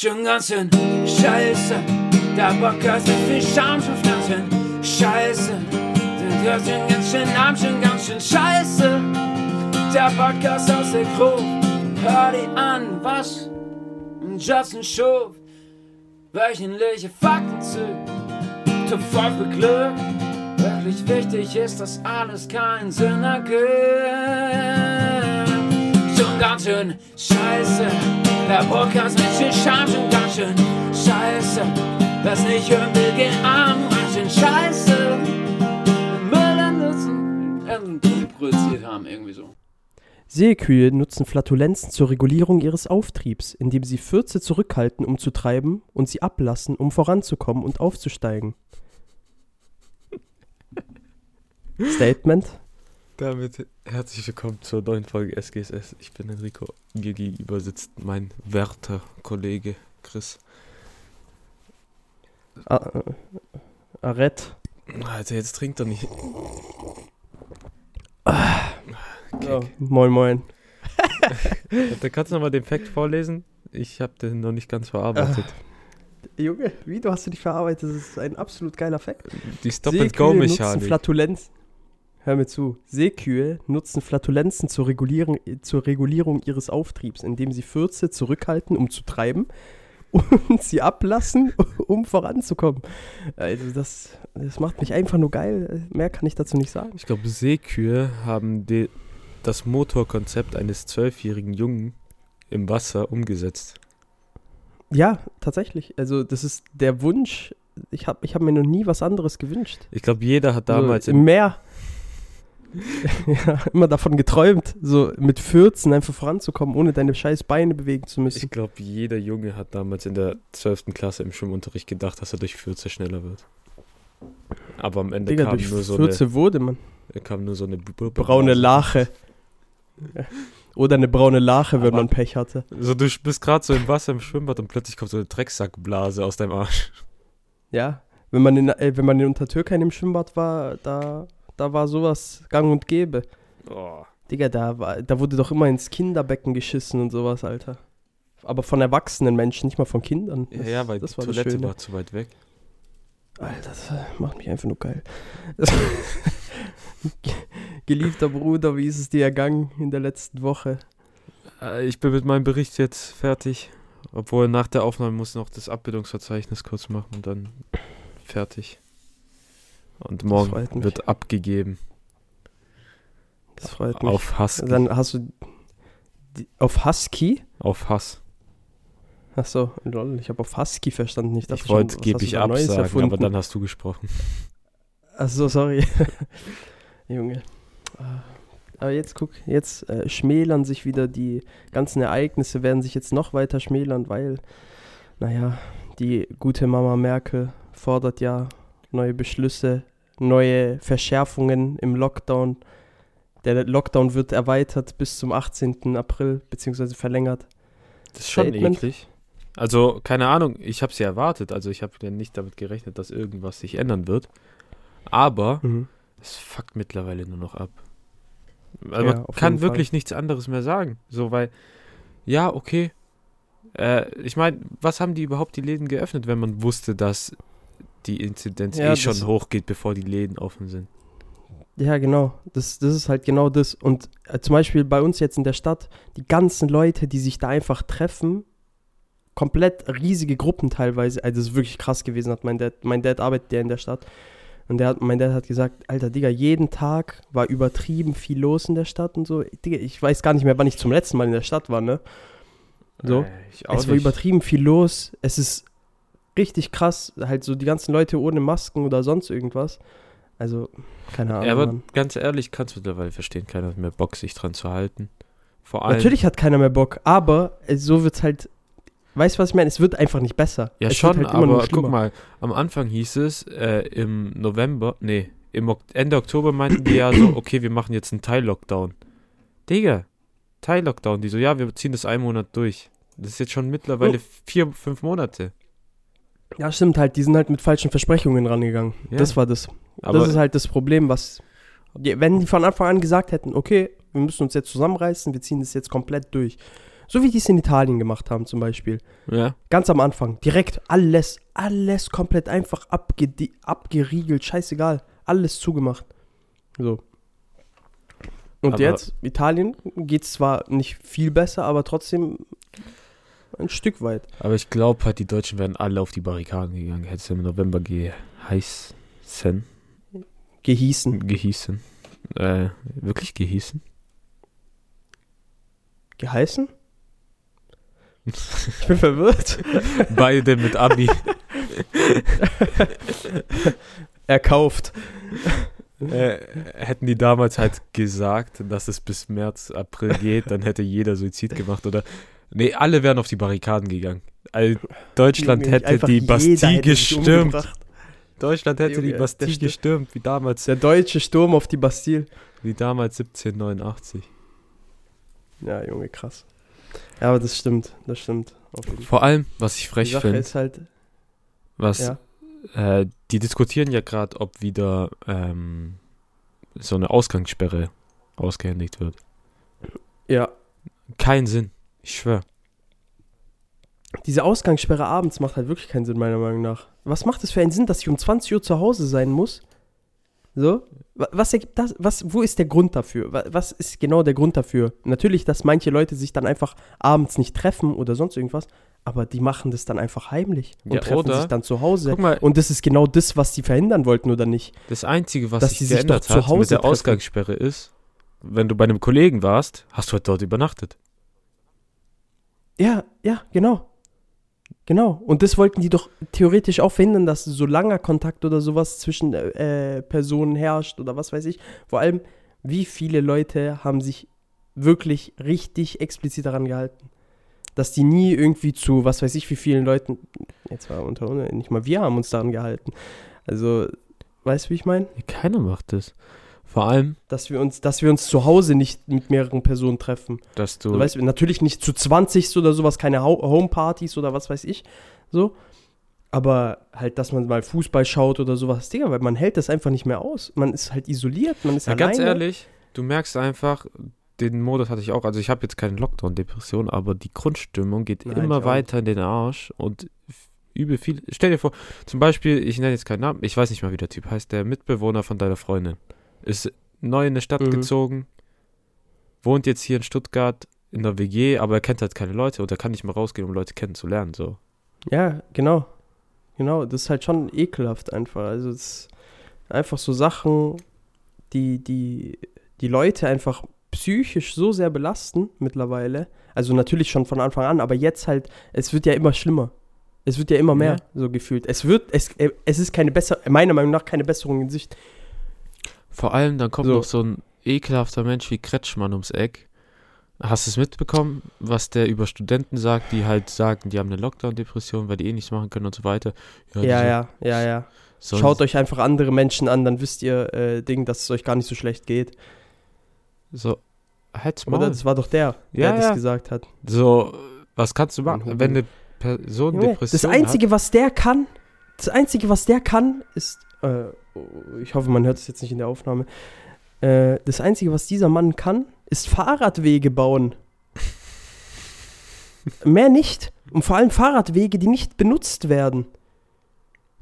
Schon ganz schön scheiße. Der Podcast ist viel Scham schon ganz schön scheiße. Der schon ganz schön arm, schon ganz schön scheiße. Der Podcast aus der Gruppe. Hör dir an, was Justin Schuf. Wöchentliche Fakten zu. Top 5 Glück. Wirklich wichtig ist, dass alles keinen Sinn ergibt. Schon ganz schön scheiße. Der Podcast mit viel Scham schon ganz schön scheiße. Was nicht hören will, geht arm, ganz schön scheiße. Müll nutzen, produziert haben, irgendwie so. Seekühe nutzen Flatulenzen zur Regulierung ihres Auftriebs, indem sie Fürze zurückhalten, um zu treiben, und sie ablassen, um voranzukommen und aufzusteigen. Statement? Damit herzlich willkommen zur neuen Folge SGSS. Ich bin Enrico. Mir gegenüber sitzt mein werter Kollege Chris. Ah, Arrête. Alter, jetzt trinkt er nicht. Ja, moin, moin. Da kannst du nochmal den Fact vorlesen. Ich habe den noch nicht ganz verarbeitet. Junge, wie du hast du dich verarbeitet? Das ist ein absolut geiler Fakt. Die Stop-and-Go-Mechanik. Flatulenzen. Hör mir zu. Seekühe nutzen Flatulenzen zur Regulierung, zur Regulierung ihres Auftriebs, indem sie Fürze zurückhalten, um zu treiben und sie ablassen, um voranzukommen. Also das, das macht mich einfach nur geil. Mehr kann ich dazu nicht sagen. Ich glaube, Seekühe haben de, das Motorkonzept eines zwölfjährigen Jungen im Wasser umgesetzt. Ja, tatsächlich. Also das ist der Wunsch. Ich habe ich hab mir noch nie was anderes gewünscht. Ich glaube, jeder hat damals so, im im Meer. ja, immer davon geträumt, so mit 14 einfach voranzukommen, ohne deine scheiß Beine bewegen zu müssen. Ich glaube, jeder Junge hat damals in der 12. Klasse im Schwimmunterricht gedacht, dass er durch 14 schneller wird. Aber am Ende Digga, kam, durch nur so 14 wurde man. eine, kam nur so eine Braune. Lache. Oder eine braune Lache, wenn Aber- man Pech hatte. So, du bist gerade so im Wasser im Schwimmbad und plötzlich kommt so eine Drecksackblase aus deinem Arsch. Ja, wenn man in, äh, wenn man in Untertürkheim im Schwimmbad war, da, da war sowas gang und gäbe. Oh. Digga, da, war, da wurde doch immer ins Kinderbecken geschissen und sowas, Alter. Aber von erwachsenen Menschen, nicht mal von Kindern. Ja, ja, weil das die war das Toilette Schöne. war zu weit weg. Alter, das macht mich einfach nur geil. Geliebter Bruder, wie ist es dir ergangen in der letzten Woche? Äh, Ich bin mit meinem Bericht jetzt fertig. Obwohl nach der Aufnahme muss ich noch das Abbildungsverzeichnis kurz machen und dann fertig. Und morgen wird abgegeben. Das freut mich. Auf Husky. Dann hast du die, auf Husky? auf Hass. Achso, lol, ich habe auf Husky verstanden. Ich, Ich wollte Neues absagen, erfunden? aber dann hast du gesprochen. Achso, sorry. Junge. Ah. Aber jetzt guck, jetzt äh, schmälern sich wieder die ganzen Ereignisse, werden sich jetzt noch weiter schmälern, weil, naja, die gute Mama Merkel fordert ja neue Beschlüsse, neue Verschärfungen im Lockdown. Der Lockdown wird erweitert bis zum 18. April, beziehungsweise verlängert. Das ist schon Statement. eklig. Also, keine Ahnung, ich habe es ja erwartet. Also, ich habe ja nicht damit gerechnet, dass irgendwas sich ändern wird. Aber Mhm. es fuckt mittlerweile nur noch ab. Also Ja, man kann wirklich nichts anderes mehr sagen. So, weil, ja, okay. Äh, ich meine, was haben die überhaupt die Läden geöffnet, wenn man wusste, dass die Inzidenz Ja, eh schon hochgeht, bevor die Läden offen sind? Ja, genau. Das, das ist halt genau das. Und äh, zum Beispiel bei uns jetzt in der Stadt, die ganzen Leute, die sich da einfach treffen, komplett riesige Gruppen teilweise. Also das ist wirklich krass gewesen, hat mein Dad, mein Dad arbeitet ja in der Stadt. Und der hat, mein Dad hat gesagt, Alter, Digga, jeden Tag war übertrieben viel los in der Stadt und so. Digga, ich weiß gar nicht mehr, wann ich zum letzten Mal in der Stadt war, ne? So. Äh, es war nicht. übertrieben viel los. Es ist richtig krass. Halt so die ganzen Leute ohne Masken oder sonst irgendwas. Also, keine Ahnung. Ja, aber Mann. ganz ehrlich, kannst du mittlerweile verstehen, keiner hat mehr Bock, sich dran zu halten. Vor allem. Natürlich hat keiner mehr Bock, aber äh, so wird's halt. Weißt du, was ich meine? Es wird einfach nicht besser. Ja, es schon, wird halt aber guck mal, am Anfang hieß es, äh, im November, nee, im Ende Oktober meinten die ja so, okay, wir machen jetzt einen Teil-Lockdown. Digga, Teil-Lockdown. Die so, ja, wir ziehen das einen Monat durch. Das ist jetzt schon mittlerweile Oh. vier, fünf Monate. Ja, stimmt halt. Die sind halt mit falschen Versprechungen rangegangen. Ja. Das war das. Aber das ist halt das Problem, was. Wenn die von Anfang an gesagt hätten, okay, wir müssen uns jetzt zusammenreißen, wir ziehen das jetzt komplett durch. So wie die es in Italien gemacht haben zum Beispiel. Ja. Ganz am Anfang. Direkt alles, alles komplett einfach abge abgeriegelt. Scheißegal. Alles zugemacht. So. Und Aber- jetzt, Italien geht es zwar nicht viel besser, aber trotzdem ein Stück weit. Aber ich glaube halt, die Deutschen wären alle auf die Barrikaden gegangen. Hätte es im November geheißen. Gehießen. Gehießen. Äh, wirklich gehießen? Geheißen? Ich bin verwirrt. Beide mit Abi. Erkauft. äh, hätten die damals halt gesagt, dass es bis März, April geht, dann hätte jeder Suizid gemacht oder. Nee, alle wären auf die Barrikaden gegangen. All Deutschland Junge, hätte die Bastille hätte gestürmt. Deutschland hätte Junge, die Bastille gestürmt, wie damals, Der deutsche Sturm auf die Bastille. wie damals 1789. Ja, Junge, krass. Ja, aber das stimmt, das stimmt. Vor allem, was ich frech finde, ist halt, was ja, äh, die diskutieren ja gerade, ob wieder ähm, so eine Ausgangssperre ausgehändigt wird. ja, Kein Sinn. Ich schwör. diese Ausgangssperre abends macht halt wirklich keinen Sinn, meiner Meinung nach. Was macht es für einen Sinn, dass ich um 20 Uhr zu Hause sein muss? So? Wa- Was ergibt das? Was, wo ist der Grund dafür? Wa- Was ist genau der Grund dafür? Natürlich, dass manche Leute sich dann einfach abends nicht treffen oder sonst irgendwas, aber die machen das dann einfach heimlich und Ja, treffen sich dann zu Hause. Mal, Und das ist genau das, was sie verhindern wollten, oder nicht? das Einzige, was sich geändert doch zu hat mit Hause der treffen. Ausgangssperre ist, wenn du bei einem Kollegen warst, hast du halt dort übernachtet. Ja, ja, genau. Genau. Und das wollten die doch theoretisch auch verhindern, dass so langer Kontakt oder sowas zwischen äh, Personen herrscht oder was weiß ich. Vor allem, wie viele Leute haben sich wirklich richtig explizit daran gehalten. Dass die nie irgendwie zu, was weiß ich, wie vielen Leuten, jetzt war unter uns, nicht mal wir haben uns daran gehalten. Also, weißt du, wie ich meine? Keiner macht das. Vor allem, Dass wir uns, dass wir uns zu Hause nicht mit mehreren Personen treffen. dass du. So, weißt natürlich nicht zu 20 oder sowas, keine Ho- Homepartys oder was weiß ich. So. Aber halt, dass man mal Fußball schaut oder sowas, Digga, weil man hält das einfach nicht mehr aus. Man ist halt isoliert, man ist ja, alleine. ganz ehrlich, du merkst einfach, den Modus hatte ich auch. Also, ich habe jetzt keine Lockdown-Depression, aber die Grundstimmung geht Nein, immer weiter in den Arsch und übel viel. Stell dir vor, zum Beispiel, ich nenne jetzt keinen Namen, ich weiß nicht mal, wie der Typ heißt, der Mitbewohner von deiner Freundin ist neu in eine Stadt Mhm. gezogen, wohnt jetzt hier in Stuttgart in der WG, aber er kennt halt keine Leute und er kann nicht mal rausgehen, um Leute kennenzulernen. So. Ja, genau. Genau, das ist halt schon ekelhaft einfach. Also, es ist einfach so Sachen, die, die, die Leute einfach psychisch so sehr belasten mittlerweile. Also, natürlich schon von Anfang an, aber jetzt halt, es wird ja immer schlimmer. Es wird ja immer mehr, so gefühlt. Es wird, es, äh, es ist keine bessere, meiner Meinung nach keine Besserung in Sicht. Vor allem, dann kommt So. noch so ein ekelhafter Mensch wie Kretschmann ums Eck. Hast du es mitbekommen, was der über Studenten sagt, die halt sagen, die haben eine Lockdown-Depression, weil die eh nichts machen können und so weiter? Ja, ja, ja, ja. sollen- Schaut euch einfach andere Menschen an, dann wisst ihr, äh, Ding, dass es euch gar nicht so schlecht geht. So, halt's Oder mal. das war doch der, der Ja, das ja. gesagt hat. So, was kannst du machen, wenn eine Person Junge, Depression das Einzige, was der kann, das Einzige, was der kann, ist, äh, ich hoffe, man hört es jetzt nicht in der Aufnahme, äh, das Einzige, was dieser Mann kann, ist Fahrradwege bauen. Mehr nicht. Und vor allem Fahrradwege, die nicht benutzt werden.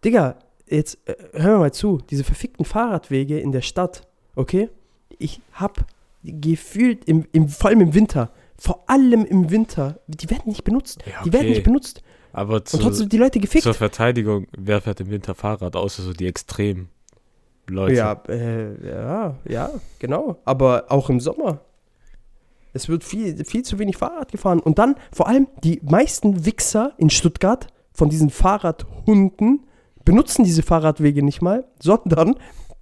Digga, jetzt äh, hör mir mal zu, diese verfickten Fahrradwege in der Stadt, okay? Ich hab gefühlt, im, im, vor allem im Winter, vor allem im Winter, die werden nicht benutzt. Ja, Die werden okay. nicht benutzt. Aber Und zu, trotzdem die Leute gefickt. zur Verteidigung, wer fährt im Winter Fahrrad, außer so die extremen Leute? Ja, äh, ja, ja, genau. Aber auch im Sommer. Es wird viel, viel zu wenig Fahrrad gefahren. Und dann vor allem die meisten Wichser in Stuttgart von diesen Fahrradhunden benutzen diese Fahrradwege nicht mal, sondern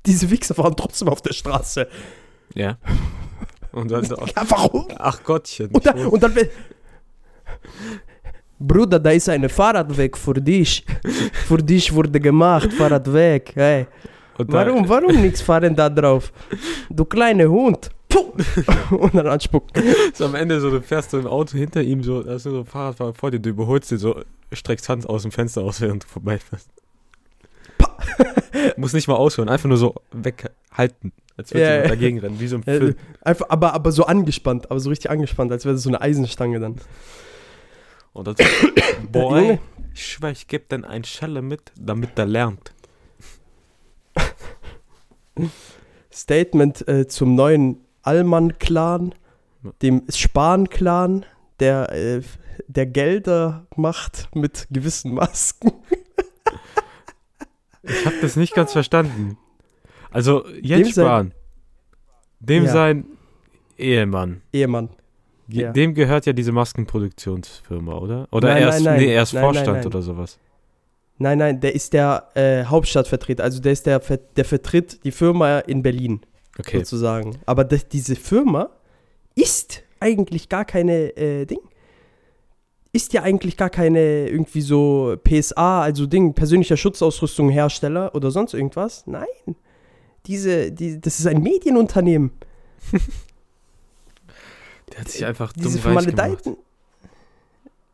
diese Wichser fahren trotzdem auf der Straße. Ja. Und dann Ja, warum? ach Gottchen. Und dann, und dann Bruder, da ist ein Fahrradweg für dich. Für dich wurde gemacht, Fahrradweg. Hey. Und dann- Warum, warum nichts fahren da drauf? Du kleiner Hund. Puh. Und dann anspucken. So am Ende so, du fährst so im Auto hinter ihm, so, da ist so ein Fahrradfahrer vor dir, du überholst den so, streckst Hand aus dem Fenster aus, während du vorbeifährst. Muss nicht mal ausholen, einfach nur so weghauen. halten. Als würde ja. dagegen rennen, wie so ein Film. einfach, aber, aber so angespannt, aber so richtig angespannt, als wäre das so eine Eisenstange dann. Und dann so, ey, ich ich geb denn ein Schelle mit, damit der lernt. Statement äh, zum neuen Allmann-Clan, dem Spahn-Clan, der, äh, der Gelder macht mit gewissen Masken. Ich habe das nicht ganz verstanden. Also, Jens Dem sein- Spahn, dem Ja. sein Ehemann, Ehemann. Ja. dem gehört ja diese Maskenproduktionsfirma, oder? Oder Nein, er ist, nein, nein. nee, er ist Vorstand oder sowas. Nein, nein, der ist der äh, Hauptstadtvertreter, also der ist der, der vertritt die Firma in Berlin, Okay. sozusagen. Aber das, diese Firma ist eigentlich gar keine äh, Ding. Ist ja eigentlich gar keine irgendwie so PSA, also Ding, persönlicher Schutzausrüstung Hersteller oder sonst irgendwas. Nein. Diese, die, das ist ein Medienunternehmen. Der hat sich einfach Diese dumm reich gemacht.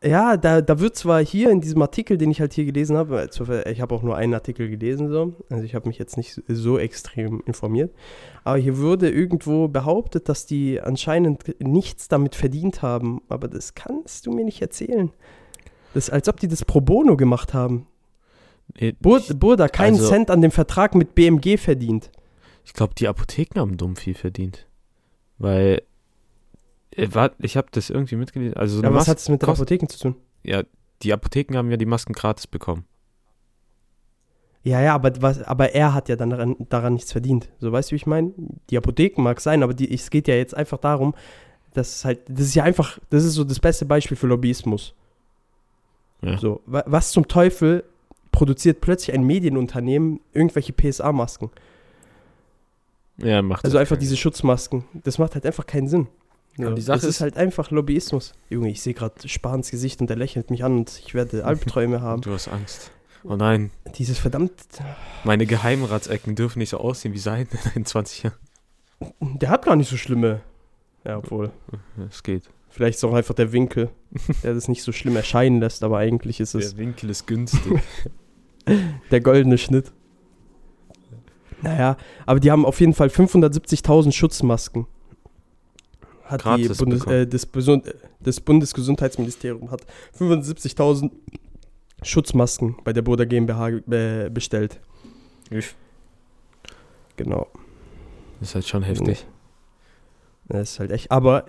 Ja, da, da wird zwar hier in diesem Artikel, den ich halt hier gelesen habe, ich habe auch nur einen Artikel gelesen, so, also ich habe mich jetzt nicht so extrem informiert, aber hier wurde irgendwo behauptet, dass die anscheinend nichts damit verdient haben, aber das kannst du mir nicht erzählen. Das ist, als ob die das pro bono gemacht haben. Bur Burda keinen also- Cent an dem Vertrag mit BMG verdient. ich glaube, die Apotheken haben dumm viel verdient. Weil, ich habe das irgendwie mitgelesen. Also, so Ja, was hat es mit den Apotheken zu tun? Ja, die Apotheken haben ja die Masken gratis bekommen. Ja, ja, aber, was, aber er hat ja dann daran, daran nichts verdient. So, weißt du, wie ich meine? Die Apotheken mag sein, aber die, es geht ja jetzt einfach darum, dass halt, das ist ja einfach, das ist so das beste Beispiel für Lobbyismus. Ja. So, wa- was zum Teufel produziert plötzlich ein Medienunternehmen irgendwelche PSA-Masken? Ja, macht Also einfach keinen diese Schutzmasken. Das macht halt einfach keinen Sinn. So, die Sache das ist ist- halt einfach Lobbyismus. Junge, ich sehe gerade Spahns Gesicht und er lächelt mich an und ich werde Albträume haben. Du hast Angst. Oh nein, Dieses verdammt, meine Geheimratsecken dürfen nicht so aussehen wie sein in 20 Jahren. der hat gar nicht so schlimme. Ja, obwohl. Es geht. Vielleicht ist auch einfach der Winkel, der das nicht so schlimm erscheinen lässt, aber eigentlich ist es Der Winkel ist günstig. der goldene Schnitt. Naja, aber die haben auf jeden Fall 570.000 Schutzmasken. Hat die Bundes, äh, das, das Bundesgesundheitsministerium hat 75.000 Schutzmasken bei der Burda GmbH bestellt. Ich- Genau. Das ist halt schon heftig. Das ist halt echt. Aber,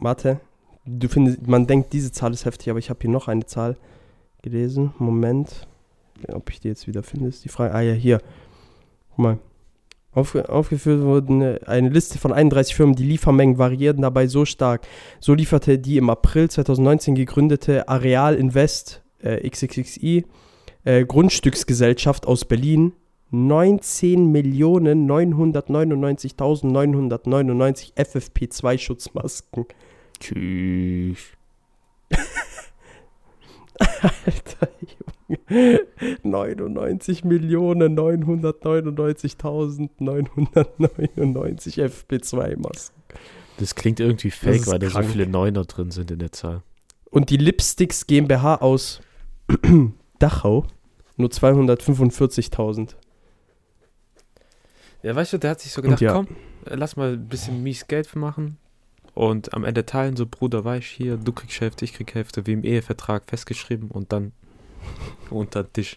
warte, du findest, man denkt, diese Zahl ist heftig, aber ich habe hier noch eine Zahl gelesen. Moment. Ob ich die jetzt wieder finde, ist die Frage. Ah ja, hier. Guck mal. Aufge aufgeführt wurde eine, eine Liste von 31 Firmen, die Liefermengen variierten dabei so stark. So lieferte die im April 2019 gegründete Areal Invest äh, XXXI äh, Grundstücksgesellschaft aus Berlin 19.999.999 FFP2 Schutzmasken. Tschüss. Alter Junge. 99.999.999 FP2 Masken. Das klingt irgendwie fake, weil da so viele Neuner drin sind in der Zahl. Und die Lipsticks GmbH aus Dachau nur 245.000. Ja, weißt du, der hat sich so gedacht, ja. komm, äh, lass mal ein bisschen mies Geld machen und am Ende teilen, so Bruder, weiß hier, du kriegst Hälfte, ich krieg Hälfte, wie im Ehevertrag festgeschrieben und dann unter den Tisch.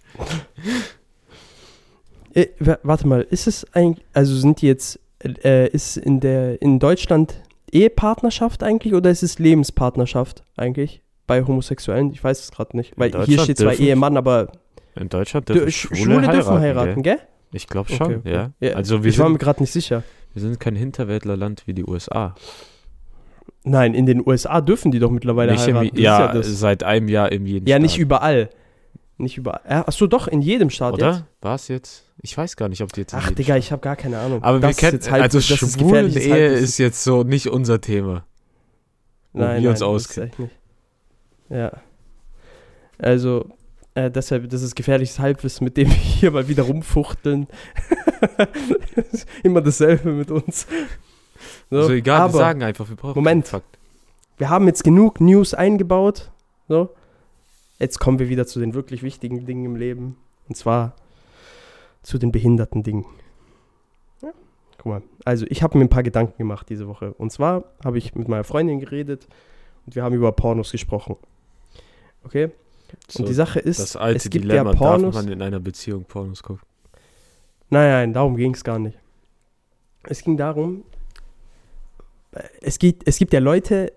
Äh, wa- warte mal, ist es eigentlich, also sind die jetzt, äh, ist in der, in Deutschland Ehepartnerschaft eigentlich oder ist es Lebenspartnerschaft eigentlich bei Homosexuellen? Ich weiß es gerade nicht, weil hier steht zwar Ehemann, aber In Deutschland Dür- dürfen Sch- Schwule, Schwule heiraten, dürfen heiraten, gell? gell? Ich glaube schon, Okay, okay. ja. Also wir ich war mir sind, gerade nicht sicher. wir sind kein Hinterwäldlerland wie die USA. Nein, in den USA dürfen die doch mittlerweile Nicht im, heiraten. Ist ja, das. seit einem Jahr in jedem ja nicht Staat. überall. Nicht überall. Achso, doch, in jedem Staat jetzt. Oder? War es jetzt? Ich weiß gar nicht, ob die jetzt Ach, Digga, Staat- ich habe gar keine Ahnung. Aber Das wir kennen, jetzt halb- also das ist Halbwissen. ist jetzt so nicht unser Thema. nein, wir uns nein, das auskennen. ist echt nicht. Ja. Also, äh, deshalb, das ist gefährliches Halbwissen, mit dem wir hier mal wieder rumfuchteln. Immer dasselbe mit uns. So, Also egal, wir sagen einfach, wir brauchen Moment. wir haben jetzt genug News eingebaut. So. Jetzt kommen wir wieder zu den wirklich wichtigen Dingen im Leben. Und zwar zu den behinderten Dingen. Ja, guck mal. Also, ich habe mir ein paar Gedanken gemacht diese Woche. Und zwar habe ich mit meiner Freundin geredet und wir haben über Pornos gesprochen. Okay? So, und die Sache ist, das alte es gibt Dilemma, ja Pornos. darf man in einer Beziehung Pornos gucken? Nein, nein, darum ging es gar nicht. Es ging darum, äh, es, geht, es gibt ja Leute,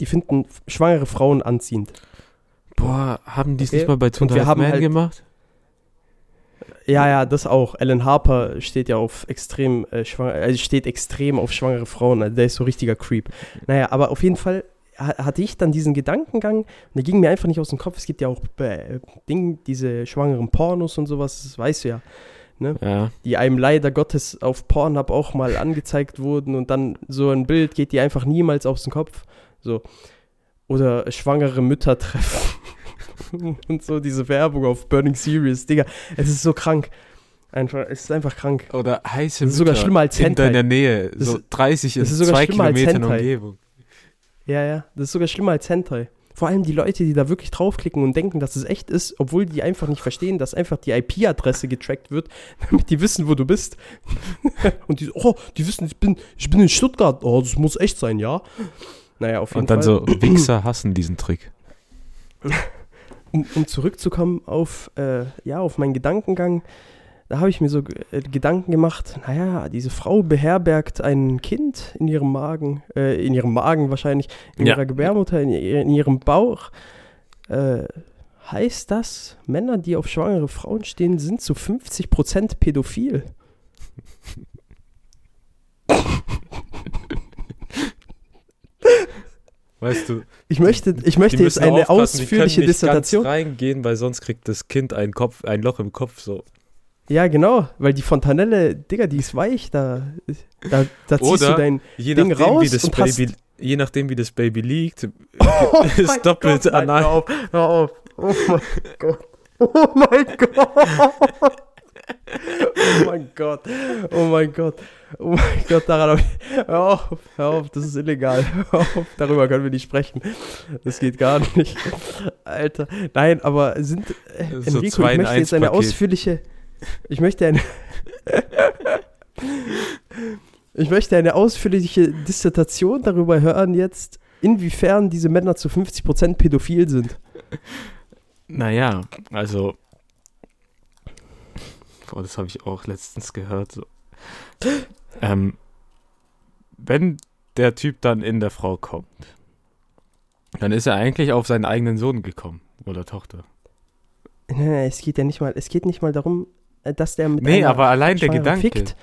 die finden schwangere Frauen anziehend. Boah, haben die es Okay. nicht mal bei wir haben Man halt- gemacht? Ja, ja, das auch. Alan Harper steht ja auf extrem, äh, schwanger, also steht extrem auf schwangere Frauen. Also der ist so richtiger Creep. Naja, aber auf jeden Fall ha- hatte ich dann diesen Gedankengang und der ging mir einfach nicht aus dem Kopf. Es gibt ja auch äh, Ding, diese schwangeren Pornos und sowas, das weißt du ja, Ja. die einem leider Gottes auf Pornhub auch mal angezeigt wurden und dann so ein Bild geht dir einfach niemals aus dem Kopf. So. Oder schwangere Mütter treffen. und so diese Werbung auf Burning Series. Digga, es ist so krank. Einfach, es ist einfach krank. Oder heiße Das ist sogar Mütter schlimmer als in Hentai. deiner Nähe. Das so ist- 30 in das ist sogar zwei schlimmer als Kilometern Hentai. Umgebung. Ja, ja, das ist sogar schlimmer als Hentai. Vor allem die Leute, die da wirklich draufklicken und denken, dass es echt ist, obwohl die einfach nicht verstehen, dass einfach die IP-Adresse getrackt wird, damit die wissen, wo du bist. und die, oh, die wissen, ich bin, ich bin in Stuttgart. Oh, das muss echt sein, ja. Naja, auf jeden Und dann Fall. so, Wichser hassen diesen Trick. um, um zurückzukommen auf, äh, ja, auf meinen Gedankengang, da habe ich mir so äh, Gedanken gemacht, naja, diese Frau beherbergt ein Kind in ihrem Magen, äh, in ihrem Magen wahrscheinlich, in Ja. ihrer Gebärmutter, in, in ihrem Bauch. Äh, heißt das, Männer, die auf schwangere Frauen stehen, sind zu 50% pädophil? Weißt du, Ich möchte, ich möchte die jetzt eine die ausführliche nicht Dissertation. Reingehen, weil sonst kriegt das Kind ein, Kopf, ein Loch im Kopf. So. Ja, genau, weil die Fontanelle, Digga, die ist weich, da, da, da ziehst Oder du dein Je Ding nachdem, raus wie das und hast- Baby, je nachdem, wie das Baby liegt, Oh ist doppelt Gott, nein, anal. Hör auf, hör auf. Oh mein Gott. Oh mein Gott. Oh mein Gott. Oh mein Gott. Oh mein Gott, daran hab ich. Hör auf, hör auf, das ist illegal. Hör auf, darüber können wir nicht sprechen. Das geht gar nicht. Alter. Nein, aber sind. Äh, so Enrico, zwei ich möchte jetzt eine Paket. ausführliche. Ich möchte eine. ich möchte eine ausführliche Dissertation darüber hören, jetzt, inwiefern diese Männer zu 50% pädophil sind. Naja, also. Boah, das habe ich auch letztens gehört. So. Ähm, wenn der Typ dann in der Frau kommt, dann ist er eigentlich auf seinen eigenen Sohn gekommen. Oder Tochter. Nein, nein, es geht ja nicht mal, es geht nicht mal darum, äh, dass der mit Nee, einer aber allein der Gedanke. fickt.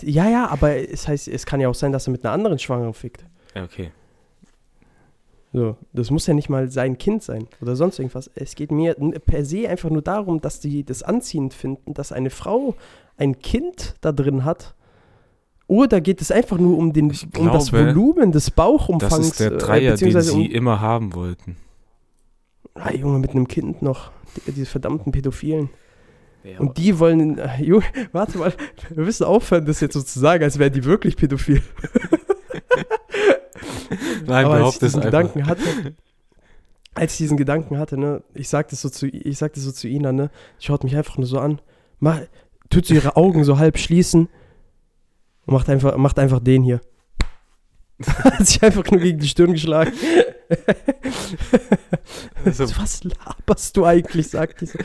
Ja, ja, aber es heißt, es kann ja auch sein, dass er mit einer anderen Schwangeren fickt. Okay. So, das muss ja nicht mal sein Kind sein oder sonst irgendwas. Es geht mir per se einfach nur darum, dass die das anziehend finden, dass eine Frau ein Kind da drin hat. Oder geht es einfach nur um, den, Ich um das Volumen des Bauchumfangs? Das ist der äh, Dreier, den beziehungsweise sie um, immer haben wollten. ah, Junge, mit einem Kind noch. Digga, diese verdammten Pädophilen. Und die wollen, äh, Junge, warte mal, wir müssen aufhören, das jetzt so zu sagen, als wären die wirklich pädophil. Nein, Aber als ich diesen. Gedanken hatte, als ich diesen Gedanken hatte, ne, ich sagte so zu, ich sagte so zu Ina, ne, schaut mich einfach nur so an, mach, tut so ihre Augen so halb schließen und macht einfach, macht einfach den hier. Hat sich einfach nur gegen die Stirn geschlagen. Also, So, was laberst du eigentlich, sagt die so.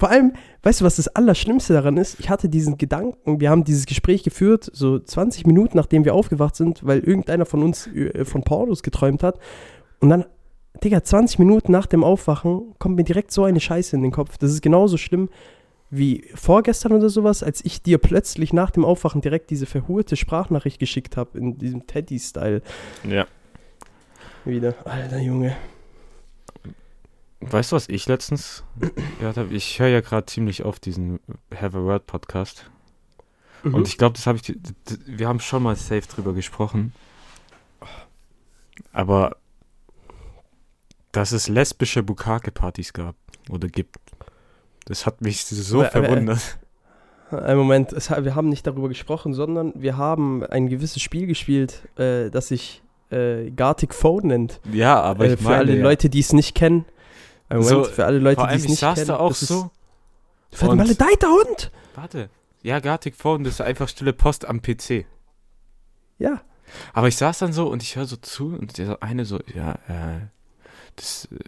Vor allem, weißt du, was das Allerschlimmste daran ist? Ich hatte diesen Gedanken, wir haben dieses Gespräch geführt, so 20 Minuten nachdem wir aufgewacht sind, weil irgendeiner von uns äh, von Pornos geträumt hat. Und dann, Digga, 20 Minuten nach dem Aufwachen kommt mir direkt so eine Scheiße in den Kopf. Das ist genauso schlimm wie vorgestern oder sowas, als ich dir plötzlich nach dem Aufwachen direkt diese verhurte Sprachnachricht geschickt habe, in diesem Teddy-Style ja. wieder. Alter Junge. Weißt du, was ich letztens gehört habe? Ich höre ja gerade ziemlich oft diesen Have a Word Podcast. Mhm. Und ich glaube, das habe ich. Wir haben schon mal safe drüber gesprochen. Aber dass es lesbische Bukake-Partys gab oder gibt. Das hat mich so Aber- aber- verwundert. Ein Moment, es, wir haben nicht darüber gesprochen, sondern wir haben ein gewisses Spiel gespielt, äh, das sich äh, Gartic Phone nennt. ja, aber äh, ich für meine. alle ja. Leute, die es nicht kennen. Moment, So, für alle Leute, Vor die es ich nicht saß kennen. da auch so. Du und- maledeiter Hund! Warte. Ja, Gartic Phone, das ist einfach stille Post am PC. Ja. Aber ich saß dann so und ich höre so zu und der eine so, ja, äh, das, äh,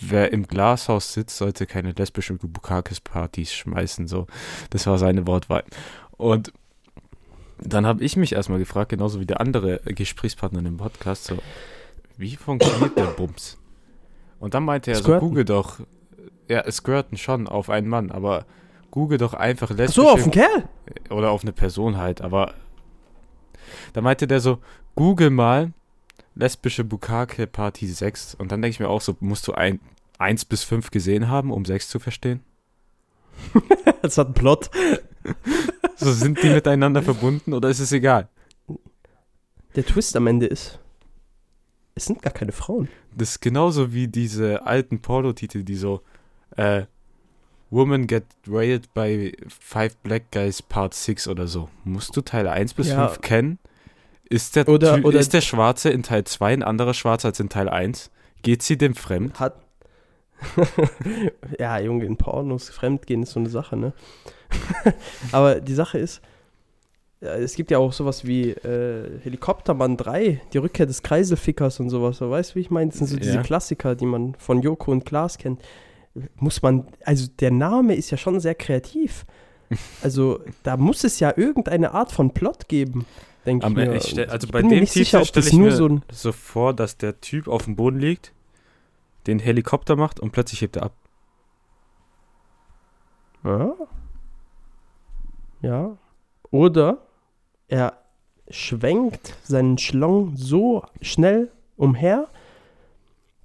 wer im Glashaus sitzt, sollte keine lesbischen Bukakis-Partys schmeißen, so. Das war seine Wortwahl. Und dann habe ich mich erstmal gefragt, genauso wie der andere Gesprächspartner im Podcast, so, wie funktioniert der Bums? Und dann meinte er so, Squirten. google doch, ja, squirten schon auf einen Mann, aber google doch einfach Ach lesbische so, auf den Kerl? oder auf eine Person halt, aber da meinte der so, google mal lesbische Bukake Party 6 und dann denke ich mir auch so, musst du ein 1 bis 5 gesehen haben, um 6 zu verstehen? Das hat einen Plot. So sind die miteinander verbunden oder ist es egal? Der Twist am Ende ist, es sind gar keine Frauen. Das ist genauso wie diese alten Pornotitel, die so äh, Woman get railed by five black guys part 6 oder so. Musst du Teil 1 bis Ja. 5 kennen? Ist der, Oder- oder- ist der Schwarze in Teil 2 ein anderer Schwarzer als in Teil 1? Geht sie dem fremd? Hat. ja, Junge, in Pornos fremdgehen ist so eine Sache, ne? Aber die Sache ist, es gibt ja auch sowas wie äh, Helikoptermann 3, die Rückkehr des Kreiselfickers und sowas. So, weißt du, wie ich meine? Das sind so diese Ja. Klassiker, die man von Joko und Klaas kennt. Muss man, also der Name ist ja schon sehr kreativ. Also da muss es ja irgendeine Art von Plot geben, denke ich mir. ich stell, also ich bei bin mir dem nicht sicher, Titel ob stelle das ich nur mir so ein so vor, dass der Typ auf dem Boden liegt, den Helikopter macht und plötzlich hebt er ab. Ja. Ja. Oder er schwenkt seinen Schlong so schnell umher,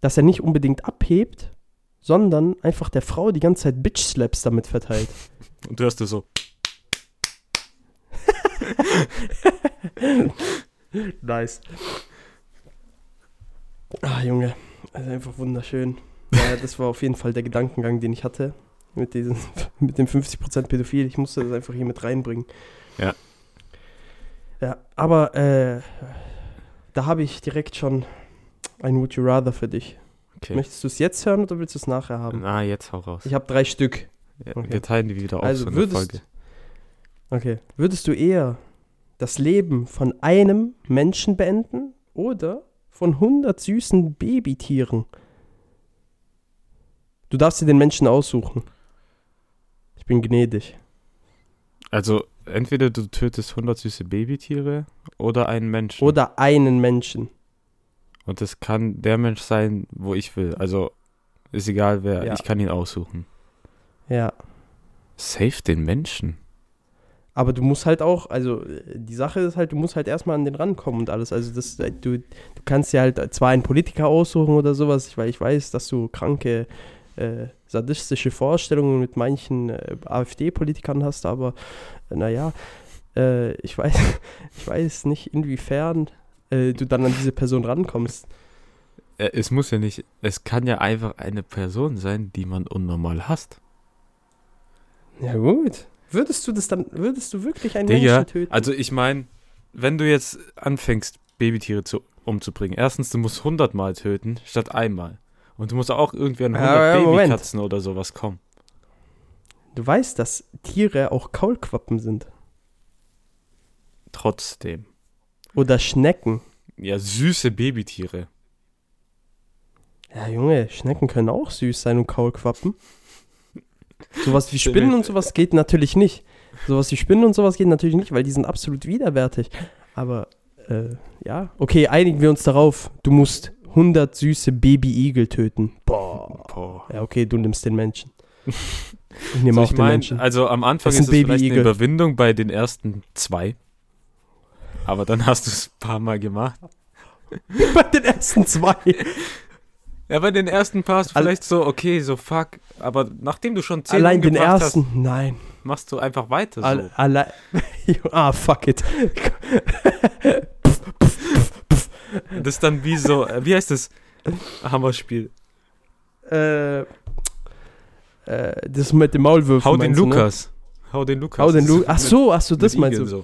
dass er nicht unbedingt abhebt, sondern einfach der Frau die ganze Zeit Bitch-Slaps damit verteilt. Und du hörst du so. Nice. Ah, Junge. Also einfach wunderschön. Ja, das war auf jeden Fall der Gedankengang, den ich hatte. Mit, diesen, mit dem 50% Pädophil. Ich musste das einfach hier mit reinbringen. Ja. Ja, aber äh, da habe ich direkt schon ein Would You Rather für dich. Okay. Möchtest du es jetzt hören oder willst du es nachher haben? Na, jetzt hau raus. Ich habe drei Stück. Ja, okay. Wir teilen die wieder auf Also so würdest, Folge. Okay. Würdest du eher das Leben von einem Menschen beenden oder von 100 süßen Babytieren? Du darfst dir den Menschen aussuchen. Ich bin gnädig. Also, entweder du tötest 100 süße Babytiere oder einen Menschen. Oder einen Menschen. Und das kann der Mensch sein, wo ich will. Also, ist egal wer. Ja. Ich kann ihn aussuchen. Ja. Save den Menschen. Aber du musst halt auch, also die Sache ist halt, du musst halt erstmal an den rankommen und alles. Also das, du, du kannst ja halt zwar einen Politiker aussuchen oder sowas, weil ich weiß, dass du kranke, äh, sadistische Vorstellungen mit manchen äh, AfD-Politikern hast, aber äh, naja, äh, ich weiß, ich weiß nicht, inwiefern äh, du dann an diese Person rankommst. Äh, Es muss ja nicht, es kann ja einfach eine Person sein, die man unnormal hasst. Ja gut. Würdest du das dann, würdest du wirklich einen Digga, Menschen töten? Also ich meine, wenn du jetzt anfängst, Babytiere zu, umzubringen, erstens, du musst 100 Mal töten, statt einmal. Und du musst auch irgendwie an 100 Ja. Babykatzen oder sowas kommen. du weißt, dass Tiere auch Kaulquappen sind. Trotzdem. Oder Schnecken. Ja, süße Babytiere. Ja, Junge, Schnecken können auch süß sein und Kaulquappen. Sowas wie Spinnen und sowas geht natürlich nicht. Sowas wie Spinnen und sowas geht natürlich nicht, weil die sind absolut widerwärtig. Aber, äh, ja. Okay, einigen wir uns darauf. Du musst 100 süße Baby-Igel töten. Boah. Boah. Ja, okay, du nimmst den Menschen. Ich nehme So, auch ich den mein, Menschen. Also am Anfang Das ist es vielleicht eine. Überwindung bei den ersten zwei. Aber dann hast du es ein paar Mal gemacht. Bei den ersten zwei. Ja, bei den ersten paar hast du Al- vielleicht so, okay, so fuck. Aber nachdem du schon zehn Allein den ersten. Nein. hast, machst du einfach weiter so. Alle, allein. ah, fuck it. Das ist dann wie so, äh, wie heißt das? Hammerspiel. äh, äh, das mit dem Maulwürfen. Hau den meinst du, ne? Lukas. Hau den Lukas. Hau den Das Lu ist Ach so, ach so, das meinst du. Igeln So.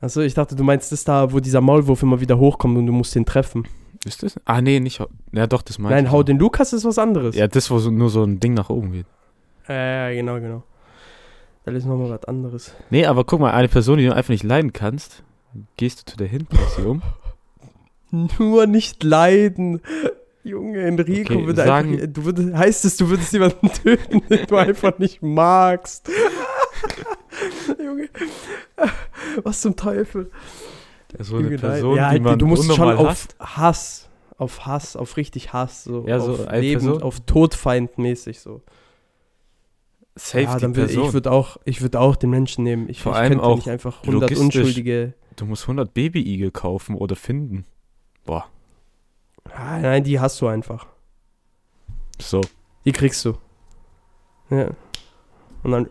Achso, ich dachte, du meinst das da, wo dieser Maulwurf immer wieder hochkommt und du musst den treffen. Ist das? Ah, nee, nicht. Ja, doch, das meinte Nein, ich hau den Lukas ist was anderes. Ja, das, wo so, nur so ein Ding nach oben geht. Ja, ja, genau, genau. Weil ist nochmal was anderes. Nee, aber guck mal, eine Person, die du einfach nicht leiden kannst, gehst du zu der hin, um. Nur nicht leiden. Junge, Enrico Okay, würde sagen- einfach. Du würdest, heißt es, du würdest jemanden töten, den du einfach nicht magst. Junge. Was zum Teufel? So eine Junge. Person, ja, halt, du musst schon auf Hass, auf Hass, auf richtig Hass, so, Ja, so auf Leben, Person? auf Todfeind mäßig so. Safe ja, dann würd, ich würde auch, ich würde auch den Menschen nehmen. Ich, Vor ich allem könnte auch nicht einfach 100 logistisch. Unschuldige. du musst 100 Babyigel kaufen oder finden. Boah, Ah, nein, die hast du einfach. so. Die kriegst du. Ja. Und dann.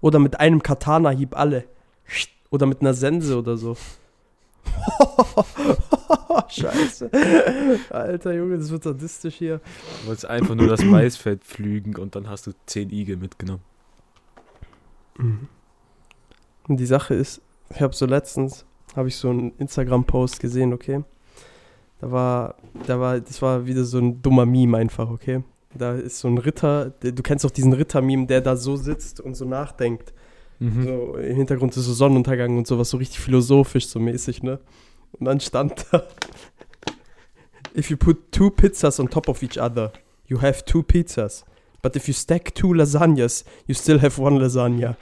Oder mit einem Katana-Hieb alle. Oder mit einer Sense oder so. Scheiße. Alter Junge, das wird sadistisch hier. Du wolltest einfach nur das Maisfeld pflügen und dann hast du 10 Igel mitgenommen. Und die Sache ist, ich habe so letztens, habe ich so einen Instagram-Post gesehen, okay? Da war, da war, das war wieder so ein dummer Meme einfach, okay? Da ist so ein Ritter, du kennst doch diesen Ritter-Meme, der da so sitzt und so nachdenkt. Mhm. So im Hintergrund ist so Sonnenuntergang und sowas, so richtig philosophisch so mäßig, ne? Und dann stand da, if you put two pizzas on top of each other, you have two pizzas. But if you stack two lasagnas, you still have one lasagna.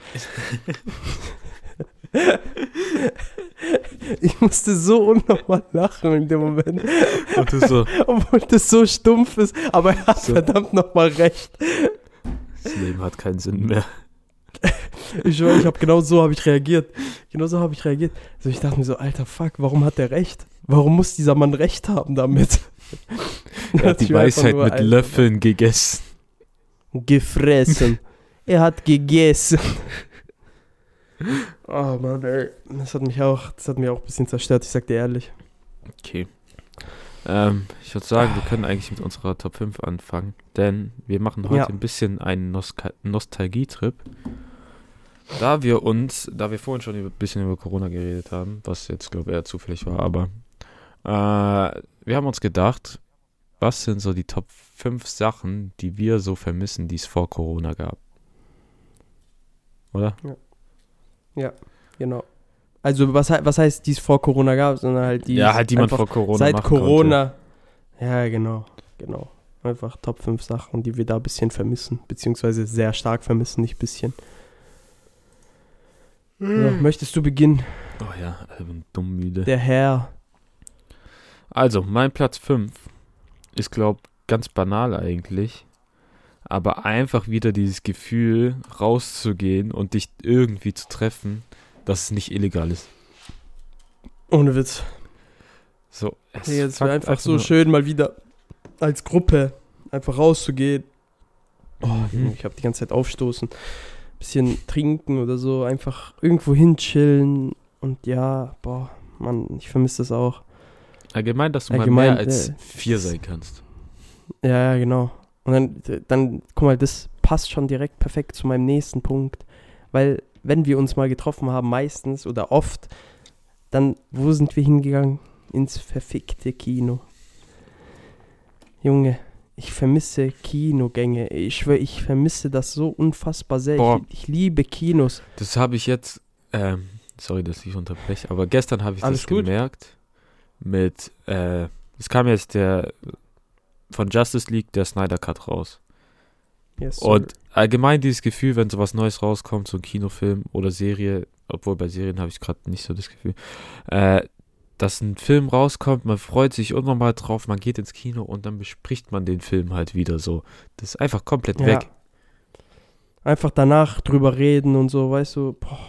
ich musste so unnormal lachen in dem Moment, Und du so, obwohl das so stumpf ist, aber er hat So. verdammt nochmal recht. das Leben hat keinen Sinn mehr. Ich schwöre, ich habe genau so habe ich reagiert. Genau so habe ich reagiert. Also ich dachte mir so, alter Fuck, warum hat der recht? Warum muss dieser Mann recht haben damit? Er hat die Weisheit mit Löffeln gegessen. Gefressen. er hat gegessen. Oh Mann, ey. Das hat mich auch, das hat mich auch ein bisschen zerstört, ich sag dir ehrlich. Okay. Ähm, ich würde sagen, wir können eigentlich mit unserer Top 5 anfangen, denn wir machen heute Ja. ein bisschen einen Nostal Nostalgietrip. Da wir uns, da wir vorhin schon ein bisschen über Corona geredet haben, was jetzt glaube ich eher zufällig war, aber äh, wir haben uns gedacht, was sind so die Top 5 Sachen, die wir so vermissen, die es vor Corona gab? Oder? Genau. Also was, was heißt, die es vor Corona gab, sondern halt die ja, halt die man einfach vor Corona seit Corona. Ja, genau, genau. Einfach Top 5 Sachen, die wir da ein bisschen vermissen, beziehungsweise sehr stark vermissen, nicht ein bisschen. So, möchtest du beginnen? Konnte. Oh ja, ich bin dumm müde. Der Herr. Also, mein Platz 5 ist, glaub, ganz banal eigentlich. Aber einfach wieder dieses Gefühl, rauszugehen und dich irgendwie zu treffen, dass es nicht illegal ist. Ohne Witz. So, es Hey, es wäre einfach so schön, mal wieder als Gruppe einfach rauszugehen. Oh, Mhm. Ich habe die ganze Zeit aufstoßen. Bisschen trinken oder so. Einfach irgendwo hin chillen. Und ja, boah, Mann, ich vermisse das auch. Allgemein, dass du Allgemein, mal mehr als äh, vier sein kannst. Ja, ja, genau. Und dann, dann, guck mal, das passt schon direkt perfekt zu meinem nächsten Punkt. Weil, wenn wir uns mal getroffen haben, meistens oder oft, dann, wo sind wir hingegangen? Ins verfickte Kino. Junge, ich vermisse Kinogänge. Ich schwöre, ich vermisse das so unfassbar sehr. Boah. Ich, ich liebe Kinos. Das habe ich jetzt, ähm, sorry, dass ich unterbreche, aber gestern habe ich Alles das gut. gemerkt mit, äh, es kam jetzt der von Justice League der Snyder Cut raus. Yes. Und allgemein dieses Gefühl, wenn sowas Neues rauskommt, so ein Kinofilm oder Serie, obwohl bei Serien habe ich gerade nicht so das Gefühl, äh, dass ein Film rauskommt, man freut sich unnormal drauf, man geht ins Kino und dann bespricht man den Film halt wieder so. Das ist einfach komplett Ja. weg. Einfach danach drüber reden und so, weißt du, boah.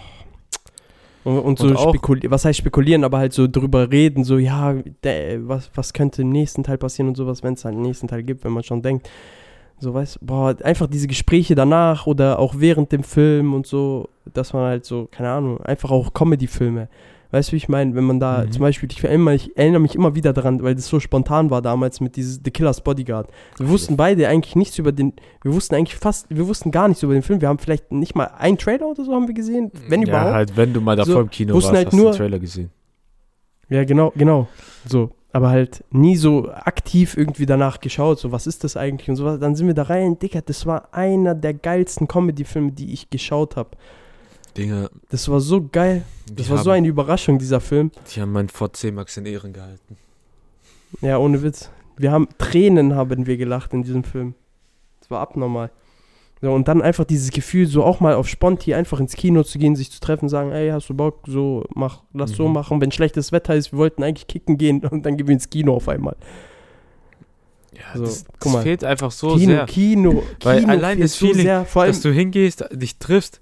Und, und so spekulieren, was heißt spekulieren, aber halt so drüber reden, so, ja, der, was, was könnte im nächsten Teil passieren und sowas, wenn es halt einen nächsten Teil gibt, wenn man schon denkt. So, weißt boah, einfach diese Gespräche danach oder auch während dem Film und so, dass man halt so, keine Ahnung, einfach auch Comedy-Filme. Weißt du, wie ich meine, wenn man da Mhm. zum Beispiel, ich erinnere, mich, ich erinnere mich immer wieder daran, weil das so spontan war damals mit dieses The Killer's Bodyguard. Wir wussten beide eigentlich nichts über den, wir wussten eigentlich fast, wir wussten gar nichts über den Film. Wir haben vielleicht nicht mal einen Trailer oder so haben wir gesehen, wenn ja, überhaupt. halt, wenn du mal davor So, im Kino warst, halt hast du nur- den Trailer gesehen. Ja, genau, genau. So. aber halt nie so aktiv irgendwie danach geschaut, so was ist das eigentlich und so was. Dann sind wir da rein, Digga, das war einer der geilsten Comedy-Filme, die ich geschaut habe. Dinge, Das war so geil. Das war so haben- eine Überraschung, dieser Film. die haben meinen VC Max in Ehren gehalten. Ja, ohne Witz. Wir haben Tränen haben wir gelacht in diesem Film. Das war abnormal. So, und dann einfach dieses Gefühl, so auch mal auf Sponti einfach ins Kino zu gehen, sich zu treffen, sagen, ey, hast du Bock, so, mach, lass so Mhm. machen. Wenn schlechtes Wetter ist, wir wollten eigentlich kicken gehen und dann gehen wir ins Kino auf einmal. Ja, So, das, guck das fehlt einfach so Kino, sehr. Kino, Weil Kino allein fehlt das Feeling, sehr, vor allem, dass du hingehst, dich triffst,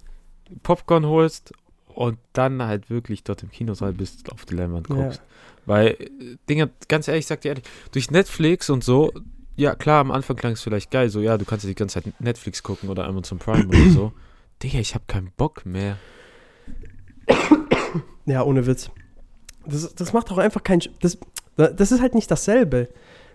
Popcorn holst und dann halt wirklich dort im Kinosaal bist, auf die Leinwand Ja. guckst. Weil, äh, Dinger, ganz ehrlich, ich sag dir ehrlich, durch Netflix und so, ja klar, am Anfang klang es vielleicht geil, so ja, du kannst ja die ganze Zeit Netflix gucken oder Amazon Prime oder so. Digga, ich hab keinen Bock mehr. Ja, ohne Witz. Das, das macht auch einfach keinen. Das, das ist halt nicht dasselbe.